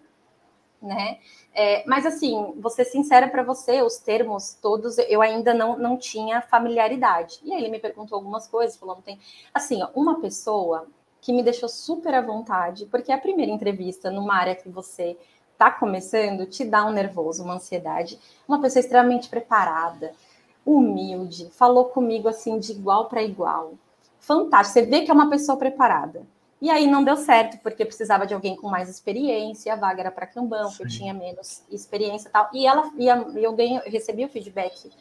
né? É, mas assim, vou ser sincera para você, os termos todos eu ainda não, não tinha familiaridade. E aí ele me perguntou algumas coisas, falou, não tem. Assim, ó, uma pessoa que me deixou super à vontade, porque a primeira entrevista numa área que você está começando te dá um nervoso, uma ansiedade. Uma pessoa extremamente preparada, humilde, falou comigo assim de igual para igual. Fantástico, você vê que é uma pessoa preparada. E aí não deu certo, porque precisava de alguém com mais experiência, a vaga era para Kanban, que eu tinha menos experiência e tal. E ela e eu ganhei, recebi o feedback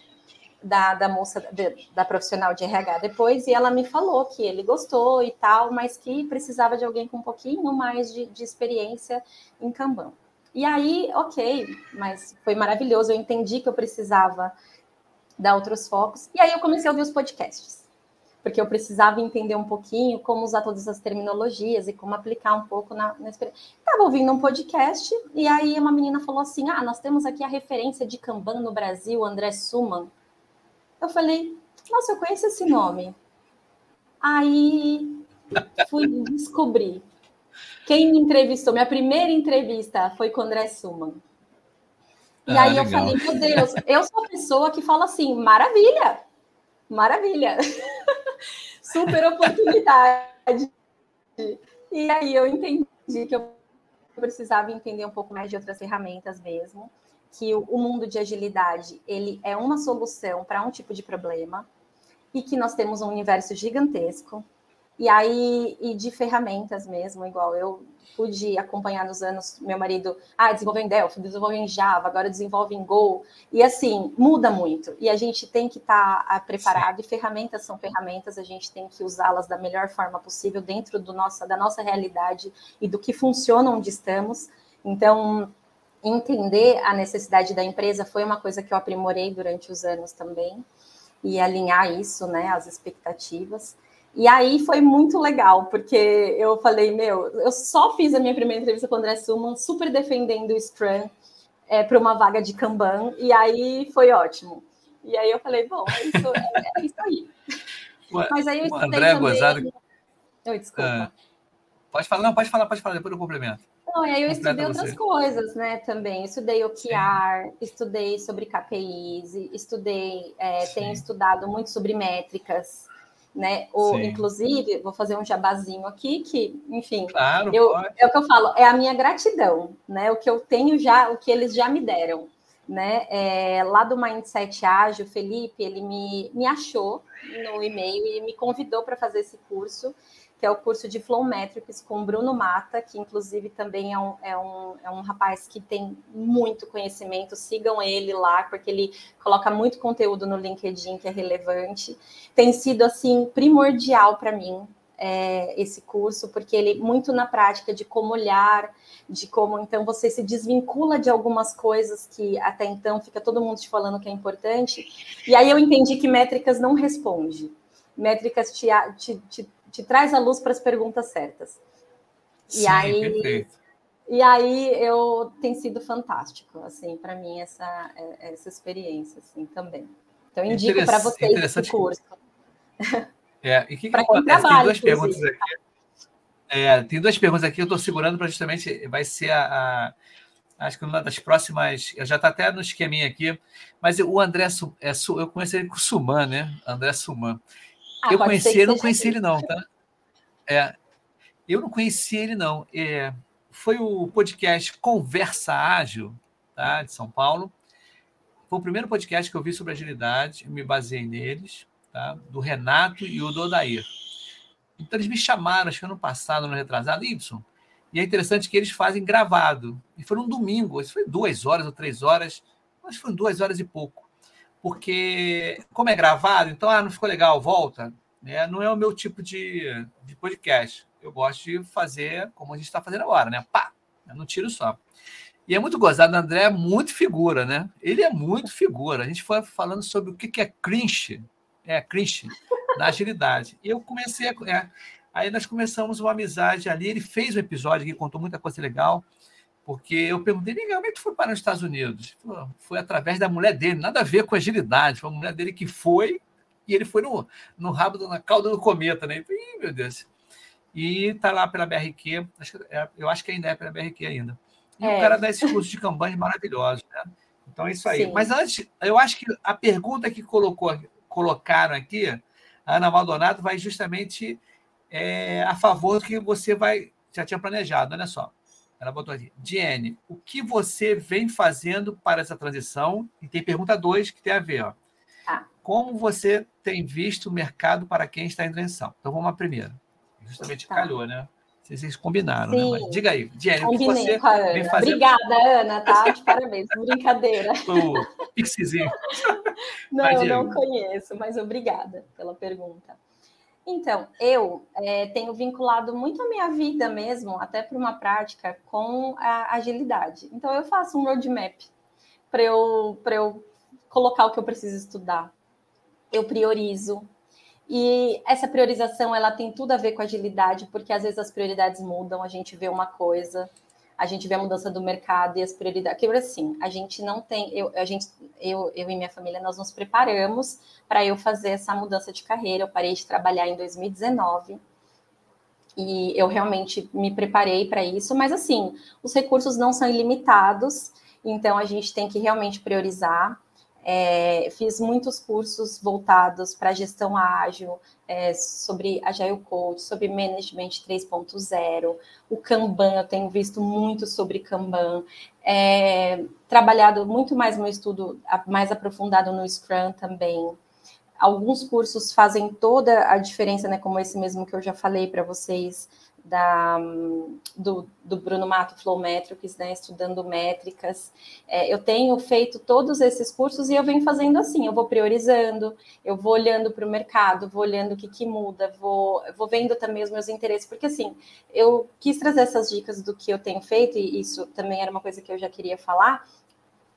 da, da moça, da, da profissional de RH depois, e ela me falou que ele gostou e tal, mas que precisava de alguém com um pouquinho mais de, de experiência em Kanban. E aí, ok, mas foi maravilhoso, eu entendi que eu precisava dar outros focos, e aí eu comecei a ouvir os podcasts porque eu precisava entender um pouquinho como usar todas as terminologias e como aplicar um pouco na, na experiência. Estava ouvindo um podcast e aí uma menina falou assim: Ah, nós temos aqui a referência de Kanban no Brasil, André Suman. Eu falei: Nossa, eu conheço esse nome. Aí fui descobrir. Quem me entrevistou, minha primeira entrevista foi com o André Suman. E ah, aí legal. eu falei, meu Deus, eu sou a pessoa que fala assim, maravilha, maravilha. super oportunidade. E aí eu entendi que eu precisava entender um pouco mais de outras ferramentas mesmo, que o, mundo de agilidade ele é uma solução para um tipo de problema e que nós temos um universo gigantesco E aí, e de ferramentas mesmo, igual eu pude acompanhar nos anos, meu marido, ah, desenvolveu em Delphi, desenvolveu em Java, agora desenvolve em Go, e assim, muda muito, e a gente tem que estar tá, ah, preparado, Sim. e ferramentas são ferramentas, a gente tem que usá-las da melhor forma possível dentro do nossa, da nossa realidade e do que funciona onde estamos, então, entender a necessidade da empresa foi uma coisa que eu aprimorei durante os anos também, e alinhar isso, né, as expectativas, e aí foi muito legal, porque eu falei, meu, eu só fiz a minha primeira entrevista com o André Suman, super defendendo o Scrum é, para uma vaga de Kanban, e aí foi ótimo. E aí eu falei, bom, é isso, é, é isso aí.
Mas aí eu o André também... Gozado... Oi, desculpa. Ah, pode falar, não, pode falar, pode falar, depois eu complemento.
Não, e aí eu estudei outras coisas, né, também. Estudei OKR, estudei sobre KPIs, estudei, é, tenho estudado muito sobre métricas, né? Ou, inclusive, vou fazer um jabazinho aqui, que, enfim, claro, eu, é o que eu falo, é a minha gratidão, né? O que eu tenho já, o que eles já me deram. Né? É, lá do Mindset Ágil, Felipe, ele me, me achou no e-mail e me convidou para fazer esse curso que é o curso de Flow Metrics com Bruno Mata, que inclusive também é um, é, um, é um rapaz que tem muito conhecimento. Sigam ele lá, porque ele coloca muito conteúdo no LinkedIn que é relevante. Tem sido assim primordial para mim é, esse curso, porque ele muito na prática de como olhar, de como então você se desvincula de algumas coisas que até então fica todo mundo te falando que é importante. E aí eu entendi que métricas não responde. Métricas te, te, te te traz a luz para as perguntas certas. E Sim, aí perfeito. e aí eu tem sido fantástico, assim, para mim essa é, essa experiência assim também. Então indico para vocês esse curso.
É, e que, que acontece? Tem duas perguntas aqui. É, tem duas perguntas aqui, eu estou segurando para justamente vai ser a, a, acho que uma das próximas, já está até no esqueminha aqui, mas o André é, eu conheci ele com o Suman, né? André Suman. Ah, eu conheci ele, não conheci ele não, tá? É, eu não conheci ele não. É, foi o podcast Conversa Ágil, tá? De São Paulo. Foi o primeiro podcast que eu vi sobre agilidade, eu me baseei neles, tá? Do Renato e o do Odair. Então eles me chamaram, acho que ano passado, no retrasado, Y. E é interessante que eles fazem gravado. E foi um domingo, isso foi duas horas ou três horas, que foram duas horas e pouco porque como é gravado, então ah, não ficou legal, volta. Né? Não é o meu tipo de, de podcast. Eu gosto de fazer como a gente está fazendo agora, né? Pá! Não tiro só. E é muito gozado, o André é muito figura, né? Ele é muito figura. A gente foi falando sobre o que é cringe, é cringe na agilidade. E eu comecei a. É, aí nós começamos uma amizade ali. Ele fez um episódio que contou muita coisa legal. Porque eu perguntei, como é tu foi para os Estados Unidos? Falou, foi através da mulher dele, nada a ver com agilidade. Foi a mulher dele que foi, e ele foi no, no rabo, na cauda do cometa, né? Ih, meu Deus. E tá lá pela BRQ, acho é, eu acho que ainda é pela BRQ ainda. E é. o cara dá esses cursos de campanhas maravilhosos, né? Então é isso aí. Sim. Mas antes, eu acho que a pergunta que colocou, colocaram aqui, a Ana Maldonado vai justamente é, a favor do que você vai já tinha planejado, olha só. Ela botou aqui. Diene, o que você vem fazendo para essa transição? E tem pergunta 2 que tem a ver. Ó. Ah. Como você tem visto o mercado para quem está em transição? Então vamos à primeira. Justamente tá. calhou, né? Vocês combinaram, né? Mas diga aí, Diene, o que você
Ana. vem fazendo? Obrigada, Ana, tá? De parabéns. Brincadeira.
O pixizinho.
Não, não conheço, mas obrigada pela pergunta. Então, eu é, tenho vinculado muito a minha vida mesmo, até para uma prática, com a agilidade. Então, eu faço um roadmap para eu, eu colocar o que eu preciso estudar. Eu priorizo. E essa priorização, ela tem tudo a ver com agilidade, porque às vezes as prioridades mudam, a gente vê uma coisa, a gente vê a mudança do mercado e as prioridades. Que assim, a gente não tem, eu, a gente, eu, eu e minha família, nós nos preparamos para eu fazer essa mudança de carreira. Eu parei de trabalhar em 2019 e eu realmente me preparei para isso. Mas assim, os recursos não são ilimitados, então a gente tem que realmente priorizar. É, fiz muitos cursos voltados para gestão ágil, é, sobre Agile Coach, sobre Management 3.0, o Kanban, eu tenho visto muito sobre Kanban, é, trabalhado muito mais no estudo mais aprofundado no Scrum também. alguns cursos fazem toda a diferença, né? Como esse mesmo que eu já falei para vocês, da, do, do, Bruno Mato Flow Metrics, né, estudando métricas. É, eu tenho feito todos esses cursos e eu venho fazendo assim, eu vou priorizando, eu vou olhando para o mercado, vou olhando o que, que muda, vou, vou vendo também os meus interesses, porque assim, eu quis trazer essas dicas do que eu tenho feito, e isso também era uma coisa que eu já queria falar,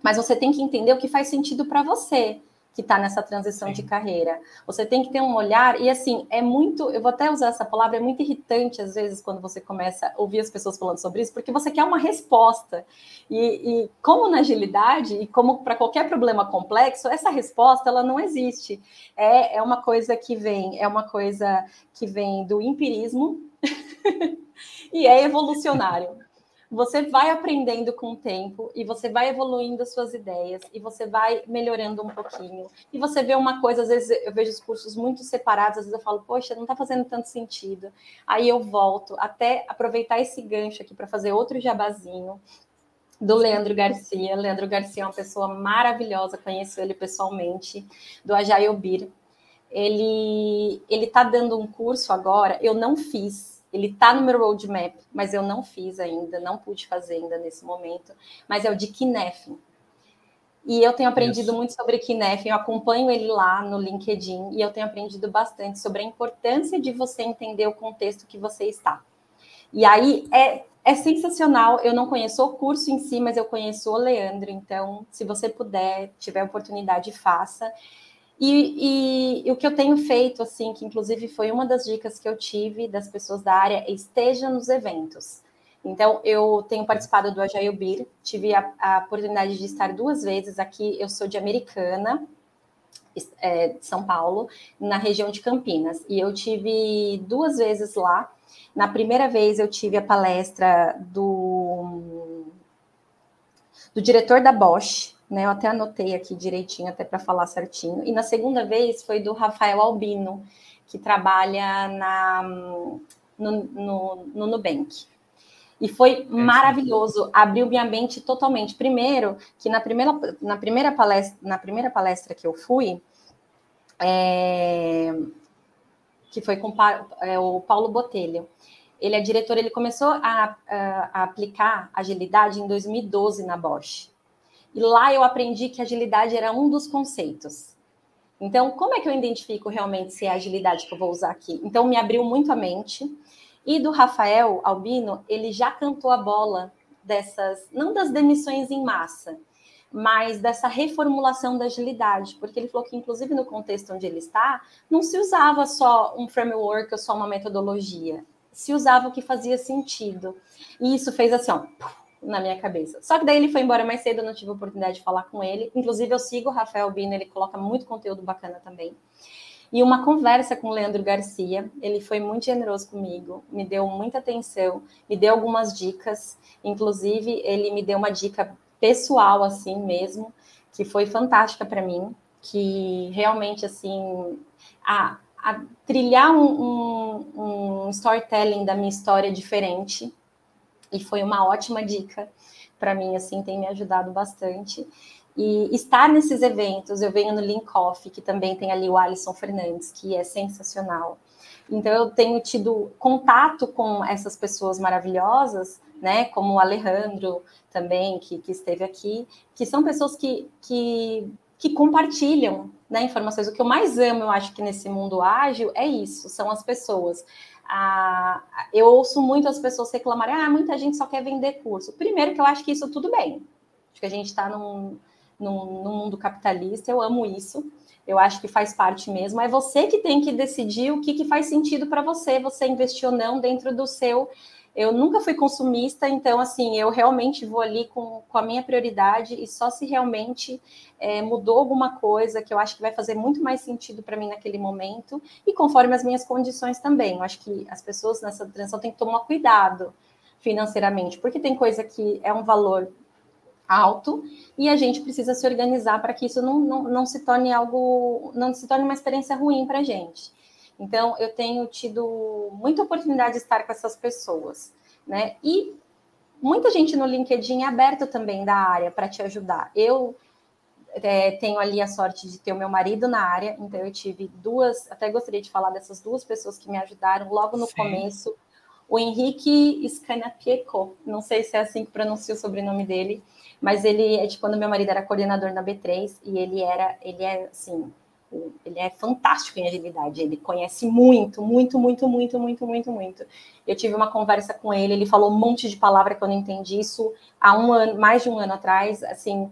mas você tem que entender o que faz sentido para você que está nessa transição Sim. de carreira. Você tem que ter um olhar, e assim, é muito, eu vou até usar essa palavra, é muito irritante às vezes quando você começa a ouvir as pessoas falando sobre isso, porque você quer uma resposta. E, e como na agilidade, e como para qualquer problema complexo, essa resposta ela não existe. É, é uma coisa que vem, é uma coisa que vem do empirismo e é evolucionário você vai aprendendo com o tempo e você vai evoluindo as suas ideias e você vai melhorando um pouquinho. E você vê uma coisa, às vezes eu vejo os cursos muito separados, às vezes eu falo, poxa, não está fazendo tanto sentido. Aí eu volto até aproveitar esse gancho aqui para fazer outro jabazinho do Leandro Garcia. Leandro Garcia é uma pessoa maravilhosa, conheço ele pessoalmente, do Agile Bir. Ele ele está dando um curso agora, eu não fiz, ele está no meu roadmap, mas eu não fiz ainda, não pude fazer ainda nesse momento. Mas é o de Kinefin. E eu tenho aprendido Isso. muito sobre Kinefin, eu acompanho ele lá no LinkedIn e eu tenho aprendido bastante sobre a importância de você entender o contexto que você está. E aí é, é sensacional. Eu não conheço o curso em si, mas eu conheço o Leandro. Então, se você puder, tiver oportunidade, faça. E, e, e, o que eu tenho feito, assim, que inclusive foi uma das dicas que eu tive das pessoas da área, é esteja nos eventos. Então, eu tenho participado do Agile Beer, tive a, a oportunidade de estar duas vezes aqui. Eu sou de Americana, é, de São Paulo, na região de Campinas, e eu tive duas vezes lá. Na primeira vez, eu tive a palestra do, do diretor da Bosch, né? Eu até anotei aqui direitinho, até para falar certinho. E na segunda vez foi do Rafael Albino, que trabalha na, no, no, no Nubank. E foi maravilhoso, abriu minha mente totalmente. Primeiro, que na primeira, na primeira, palestra, na primeira palestra que eu fui, é, que foi com é, o Paulo Botelho, ele é diretor, ele começou a, a, a aplicar agilidade em 2012 na Bosch. E lá eu aprendi que agilidade era um dos conceitos. Então, como é que eu identifico realmente se é a agilidade que eu vou usar aqui? Então, me abriu muito a mente. E do Rafael Albino, ele já cantou a bola dessas, não das demissões em massa, mas dessa reformulação da agilidade, porque ele falou que, inclusive, no contexto onde ele está, não se usava só um framework ou só uma metodologia, se usava o que fazia sentido. E isso fez assim, ó, na minha cabeça. Só que daí ele foi embora mais cedo, eu não tive oportunidade de falar com ele. Inclusive, eu sigo o Rafael Bino, ele coloca muito conteúdo bacana também. E uma conversa com o Leandro Garcia, ele foi muito generoso comigo, me deu muita atenção, me deu algumas dicas, inclusive ele me deu uma dica pessoal assim mesmo, que foi fantástica para mim, que realmente assim, a, a trilhar um, um, um storytelling da minha história diferente, e foi uma ótima dica para mim, assim, tem me ajudado bastante. E estar nesses eventos, eu venho no Link Off, que também tem ali o Alisson Fernandes, que é sensacional. Então, eu tenho tido contato com essas pessoas maravilhosas, né, como o Alejandro também, que, que esteve aqui, que são pessoas que, que, que compartilham né, informações. O que eu mais amo, eu acho que nesse mundo ágil, é isso, são as pessoas a, eu ouço muito as pessoas reclamarem, ah, muita gente só quer vender curso. Primeiro que eu acho que isso tudo bem. Acho que a gente está num, num, num, mundo capitalista, eu amo isso. Eu acho que faz parte mesmo. É você que tem que decidir o que, que faz sentido para você, você investir ou não dentro do seu eu nunca fui consumista, então, assim, eu realmente vou ali com, com a minha prioridade e só se realmente é, mudou alguma coisa que eu acho que vai fazer muito mais sentido para mim naquele momento e conforme as minhas condições também. Eu acho que as pessoas nessa transição têm que tomar cuidado financeiramente, porque tem coisa que é um valor alto e a gente precisa se organizar para que isso não, não, não se torne algo, não se torne uma experiência ruim para a gente. Então, eu tenho tido muita oportunidade de estar com essas pessoas, né? E muita gente no LinkedIn é aberto também da área para te ajudar. Eu é, tenho ali a sorte de ter o meu marido na área, então eu tive duas, até gostaria de falar dessas duas pessoas que me ajudaram logo no Sim. começo. O Henrique Scanapieco, não sei se é assim que pronuncia o sobrenome dele, mas ele é de quando meu marido era coordenador na B3 e ele era, ele é assim, ele é fantástico em agilidade, ele conhece muito, muito, muito, muito, muito, muito, muito. Eu tive uma conversa com ele, ele falou um monte de palavra que eu não entendi isso há um ano, mais de um ano atrás, assim,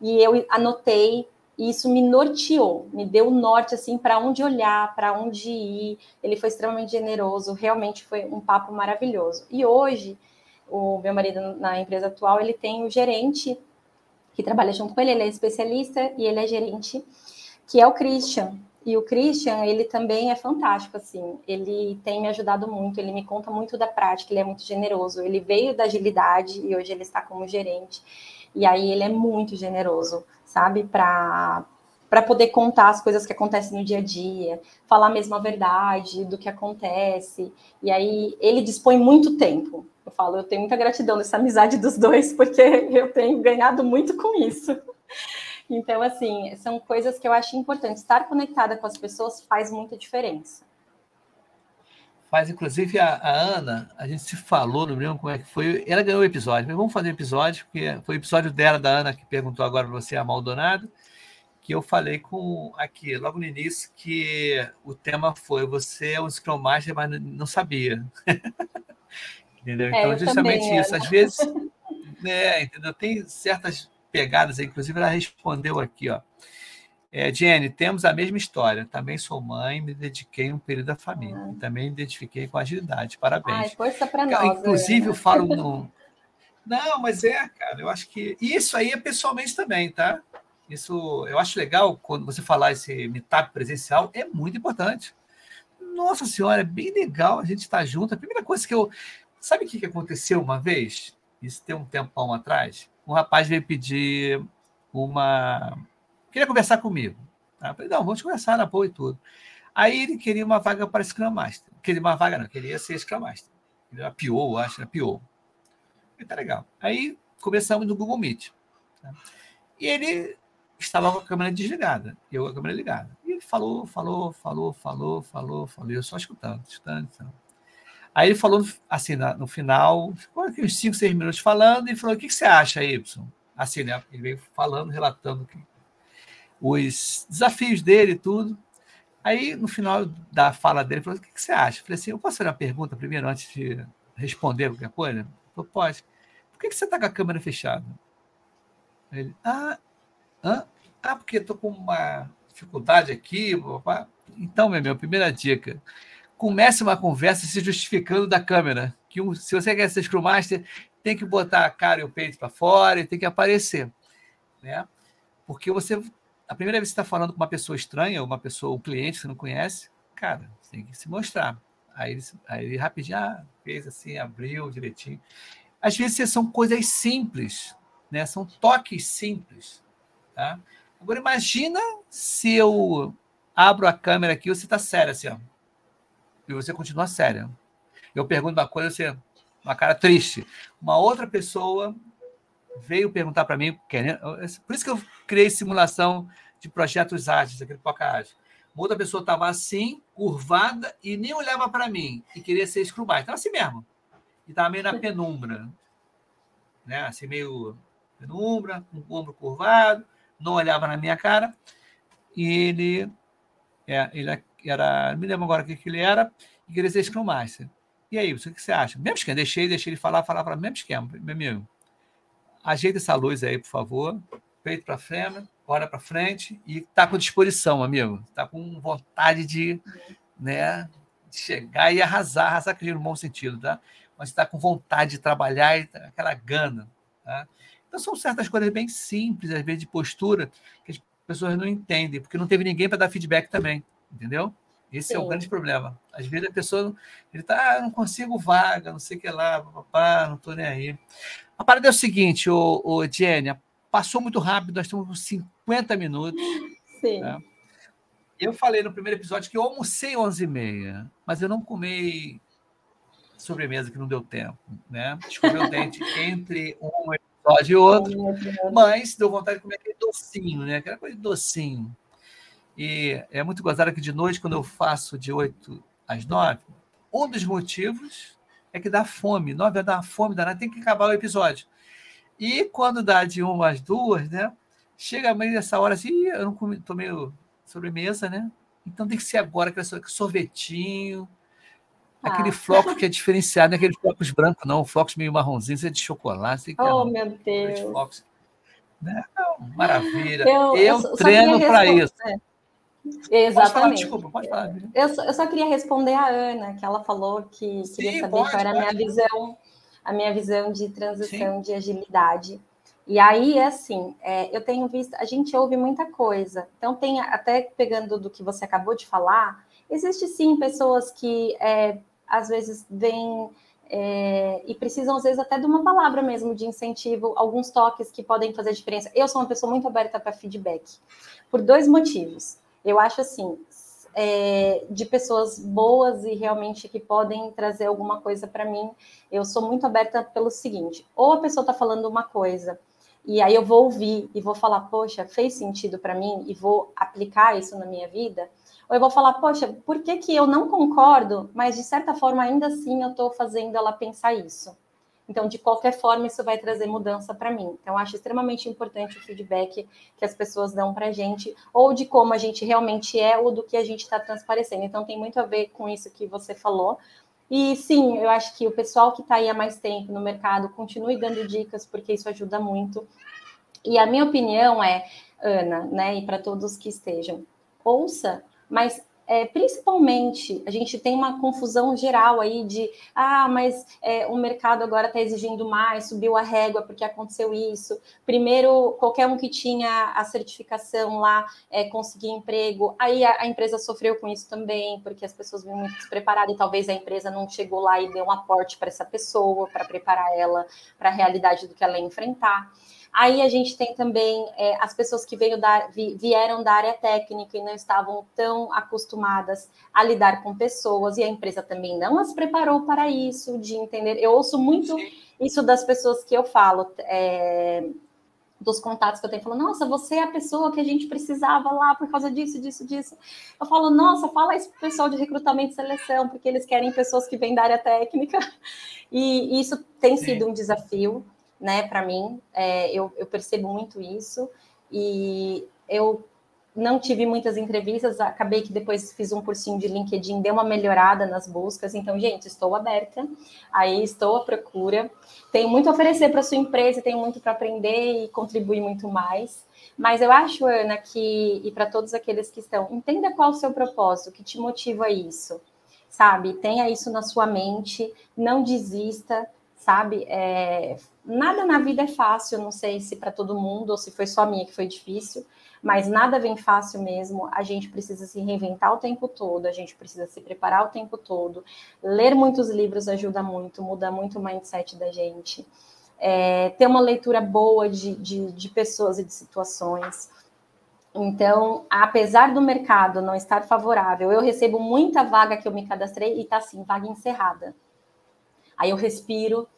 e eu anotei e isso me norteou, me deu norte assim para onde olhar, para onde ir. Ele foi extremamente generoso, realmente foi um papo maravilhoso. E hoje, o meu marido na empresa atual, ele tem o gerente que trabalha junto com ele, ele é especialista e ele é gerente, que é o Christian. E o Christian, ele também é fantástico, assim, ele tem me ajudado muito, ele me conta muito da prática, ele é muito generoso, ele veio da agilidade e hoje ele está como gerente. E aí ele é muito generoso, sabe? Para para poder contar as coisas que acontecem no dia a dia, falar a verdade do que acontece. E aí ele dispõe muito tempo. Eu falo, eu tenho muita gratidão dessa amizade dos dois, porque eu tenho ganhado muito com isso. Então, assim, são coisas que eu acho importante. Estar conectada com as pessoas faz muita diferença.
Faz, inclusive, a, a, Ana, a gente se falou, não lembro como é que foi. Ela ganhou o episódio, mas vamos fazer o episódio, porque foi o episódio dela, da Ana, que perguntou agora para você, a Maldonado, que eu falei com aqui, logo no início, que o tema foi você é um Scrum Master, mas não sabia. entendeu? É, então, justamente também, isso. Ana. Às vezes, né, entendeu? Tem certas pegadas, inclusive ela respondeu aqui, ó. É, Jenny, temos a mesma história. Também sou mãe, me dediquei um período à família. Ah. Também me identifiquei com agilidade. Parabéns. Ai,
força para nós.
Inclusive, eu falo no. Não, mas é, cara, eu acho que. Isso aí é pessoalmente também, tá? Isso eu acho legal quando você falar esse meetup presencial, é muito importante. Nossa Senhora, é bem legal a gente estar junto. A primeira coisa que eu. Sabe o que aconteceu uma vez? Isso tem um tempão atrás. Um rapaz veio pedir uma queria conversar comigo. Tá? Eu falei, não, vamos conversar na boa e tudo. Aí ele queria uma vaga para Scrum Master. Queria uma vaga, não, queria ser Scrum Master. Ele era PO, acho, era PO. E tá legal. Aí começamos no Google Meet. Tá? E ele estava com a câmera desligada, eu com a câmera ligada. E ele falou, falou, falou, falou, falou, falou, eu só escutando, escutando, escutando. Aí ele falou, assim, no final, ficou aqui uns 5, 6 minutos falando, e falou: O que, que você acha, Y? Assim, né? Ele veio falando, relatando que os desafios dele e tudo. Aí, no final da fala dele, ele falou: O que, você acha? Eu falei assim: Eu posso fazer uma pergunta primeiro, antes de responder qualquer coisa? Ele falou: Pode. Por que, você está com a câmera fechada? Ele: Ah, hã? ah porque estou com uma dificuldade aqui. Então, meu meu, primeira dica: comece uma conversa se justificando da câmera. Que um, se você quer ser Scrum Master, tem que botar a cara e o peito para fora e tem que aparecer. Né? Porque você a primeira vez que está falando com uma pessoa estranha, uma pessoa, um cliente que você não conhece, cara, você tem que se mostrar. Aí ele, aí ele rapidinho ah, fez assim, abriu direitinho. Às vezes são coisas simples, né? São toques simples. Tá? Agora imagina se eu abro a câmera aqui você está sério assim, ó, e você continua séria. Eu pergunto uma coisa, você uma cara triste. Uma outra pessoa veio perguntar para mim, querendo, por isso que eu criei simulação de projetos ágeis, aquele Poca Ágil. Uma outra pessoa estava assim, curvada, e nem olhava para mim, e queria ser Scrum Estava assim mesmo. E estava meio na penumbra. Né? Assim, meio penumbra, com o ombro curvado, não olhava na minha cara. E ele, é, ele era, não me lembro agora o que, que ele era, e queria ser Scrum Master. E aí, o que você acha? Mesmo esquema, deixei, deixei ele falar, falar, falar, mesmo esquema, meu amigo. Ajeita essa luz aí, por favor. Peito para frente, olha para frente e está com disposição, amigo. Está com vontade de, né, de chegar e arrasar, arrasar aquele no bom sentido, tá? Mas está com vontade de trabalhar e tá aquela gana, tá? Então são certas coisas bem simples, às vezes de postura, que as pessoas não entendem, porque não teve ninguém para dar feedback também, entendeu? Esse Sim. é o grande problema. Às vezes a pessoa ele tá, ah, não consigo vaga, não sei o que lá, papá, não estou nem aí. A parada é o seguinte, o, o Jenny, passou muito rápido, nós estamos com 50 minutos. Sim. Né? Eu falei no primeiro episódio que eu almocei 11h30, mas eu não comi sobremesa que não deu tempo, né? Escovei o dente entre um episódio e outro, mas deu vontade de comer aquele docinho, né? Aquela coisa de docinho. E é muito gozado que de noite, quando eu faço de 8 às 9, um dos motivos é que dá fome. Não, vai dar fome danada, tem que acabar o episódio. E quando dá de uma às duas, né? Chega meio dessa hora assim, eu não comi, tomei sobremesa, né? Então tem que ser agora, aquele sorvetinho, ah. aquele floco que é diferenciado, não é aqueles flocos brancos, não, flocos meio marronzinhos, é de chocolate.
oh, meu Deus! Flocos,
né? Maravilha. Eu, eu, eu treino para isso. É.
Exatamente. Pode falar, desculpa, pode falar. Eu só, eu só queria responder a Ana, que ela falou que Sim, queria saber pode, qual era a minha visão, a minha visão de transição Sim. de agilidade. E aí, é assim, é, eu tenho visto, a gente ouve muita coisa. Então, tem até pegando do que você acabou de falar, existe sim pessoas que é, às vezes vêm é, e precisam, às vezes, até de uma palavra mesmo de incentivo, alguns toques que podem fazer diferença. Eu sou uma pessoa muito aberta para feedback, por dois motivos. Eu acho assim, é, de pessoas boas e realmente que podem trazer alguma coisa para mim. Eu sou muito aberta pelo seguinte: ou a pessoa está falando uma coisa e aí eu vou ouvir e vou falar, poxa, fez sentido para mim e vou aplicar isso na minha vida. Ou eu vou falar, poxa, por que, que eu não concordo, mas de certa forma ainda assim eu estou fazendo ela pensar isso. Então, de qualquer forma, isso vai trazer mudança para mim. Então, acho extremamente importante o feedback que as pessoas dão para a gente, ou de como a gente realmente é, ou do que a gente está transparecendo. Então, tem muito a ver com isso que você falou. E sim, eu acho que o pessoal que está aí há mais tempo no mercado continue dando dicas, porque isso ajuda muito. E a minha opinião é, Ana, né, e para todos que estejam, ouça, mas é, principalmente, a gente tem uma confusão geral aí de ah, mas é, o mercado agora está exigindo mais, subiu a régua porque aconteceu isso. Primeiro, qualquer um que tinha a certificação lá é, conseguia emprego, aí a, a, empresa sofreu com isso também, porque as pessoas vinham muito despreparadas e talvez a empresa não chegou lá e deu um aporte para essa pessoa, para preparar ela para a realidade do que ela ia enfrentar. Aí a gente tem também é, as pessoas que da, vieram da área técnica e não estavam tão acostumadas a lidar com pessoas, e a empresa também não as preparou para isso, de entender. Eu ouço muito isso das pessoas que eu falo. É, dos contatos que eu tenho, falando, nossa, você é a pessoa que a gente precisava lá por causa disso, disso, disso. Eu falo, nossa, fala isso para o pessoal de recrutamento e seleção, porque eles querem pessoas que vêm da área técnica. E isso tem sido um desafio, né, para mim. É, eu, eu percebo muito isso e eu não tive muitas entrevistas, acabei que depois fiz um cursinho de LinkedIn, deu uma melhorada nas buscas. Então, gente, estou aberta, aí estou à procura. Tenho muito a oferecer para sua empresa, tenho muito para aprender e contribuir muito mais. Mas eu acho, Ana, que, e para todos aqueles que estão, entenda qual o seu propósito, que te motiva a isso, sabe? Tenha isso na sua mente, não desista, sabe? É, nada na vida é fácil, não sei se para todo mundo ou se foi só minha que foi difícil, mas nada vem fácil mesmo. A gente precisa se reinventar o tempo todo, a gente precisa se preparar o tempo todo. Ler muitos livros ajuda muito, muda muito o mindset da gente. É, ter uma leitura boa de, de, de pessoas e de situações. Então, apesar do mercado não estar favorável, eu recebo muita vaga que eu me cadastrei e tá assim, vaga encerrada. Aí eu respiro,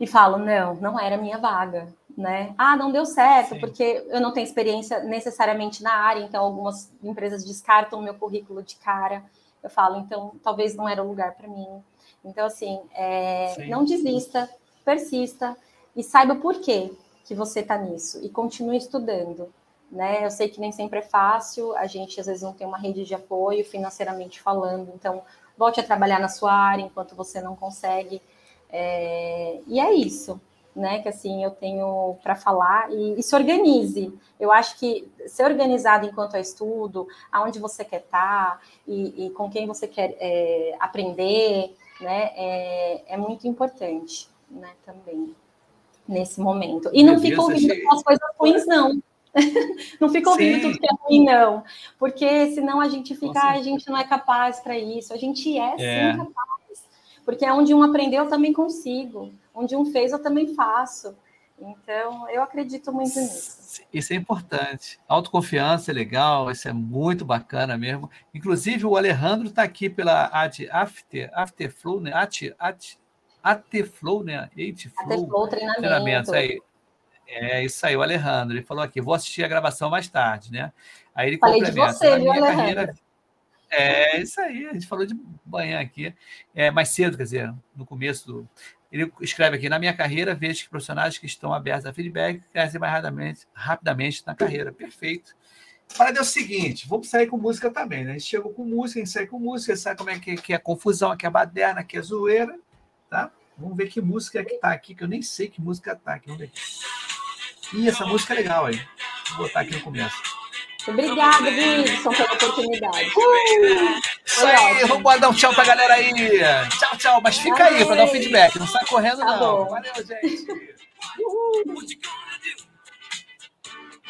e falo, não, não era minha vaga, né? Ah, não deu certo, Sim. porque eu não tenho experiência necessariamente na área, então algumas empresas descartam o meu currículo de cara. Eu falo, então talvez não era o lugar para mim. Então, assim, é, não desista, persista e saiba por quê que você está nisso e continue estudando. Né? Eu sei que nem sempre é fácil, a gente às vezes não tem uma rede de apoio financeiramente falando, então volte a trabalhar na sua área enquanto você não consegue é, e é isso, né? Que assim eu tenho para falar e, e, se organize. Eu acho que ser organizado enquanto é estudo, aonde você quer estar tá, e, e, com quem você quer é, aprender, né? É, é, muito importante, né? Também nesse momento. E não fica ouvindo achei... as coisas ruins, não. não fica ouvindo Sim. tudo que é ruim, não. Porque senão a gente fica, a gente não é capaz para isso. A gente é, é. sim capaz porque é onde um aprendeu, eu também consigo. Onde um fez, eu também faço. Então, eu acredito muito nisso.
Isso é importante. Autoconfiança é legal, isso é muito bacana mesmo. Inclusive, o Alejandro está aqui pela Ad After, Afterflow, né? At, At, Ateflow, né? Ateflow,
Ateflow treinamento. treinamento.
Aí. É isso aí, o Alejandro. Ele falou aqui, vou assistir a gravação mais tarde, né? Aí ele
Falei complementa. De você, viu, Alejandro?
É isso aí, a gente falou de manhã aqui, é, mais cedo, quer dizer, no começo do. Ele escreve aqui: na minha carreira, vejo que profissionais que estão abertos a feedback crescem mais rapidamente, rapidamente na carreira. Perfeito. Para é o seguinte, vamos sair com música também, né? A gente chegou com música, a gente sai com música, sabe como é que, que é confusão, que é baderna, que é zoeira, tá? Vamos ver que música que tá aqui, que eu nem sei que música tá aqui. Vamos ver. Ih, essa música é legal aí. Vou botar aqui no começo.
Obrigada, Wilson, pela oportunidade.
Uh, isso aí, vamos dar um tchau pra galera aí. Tchau, tchau. Mas fica Amém. aí para dar um feedback. Não sai correndo, tá não. Bom. Valeu, gente. Uhul.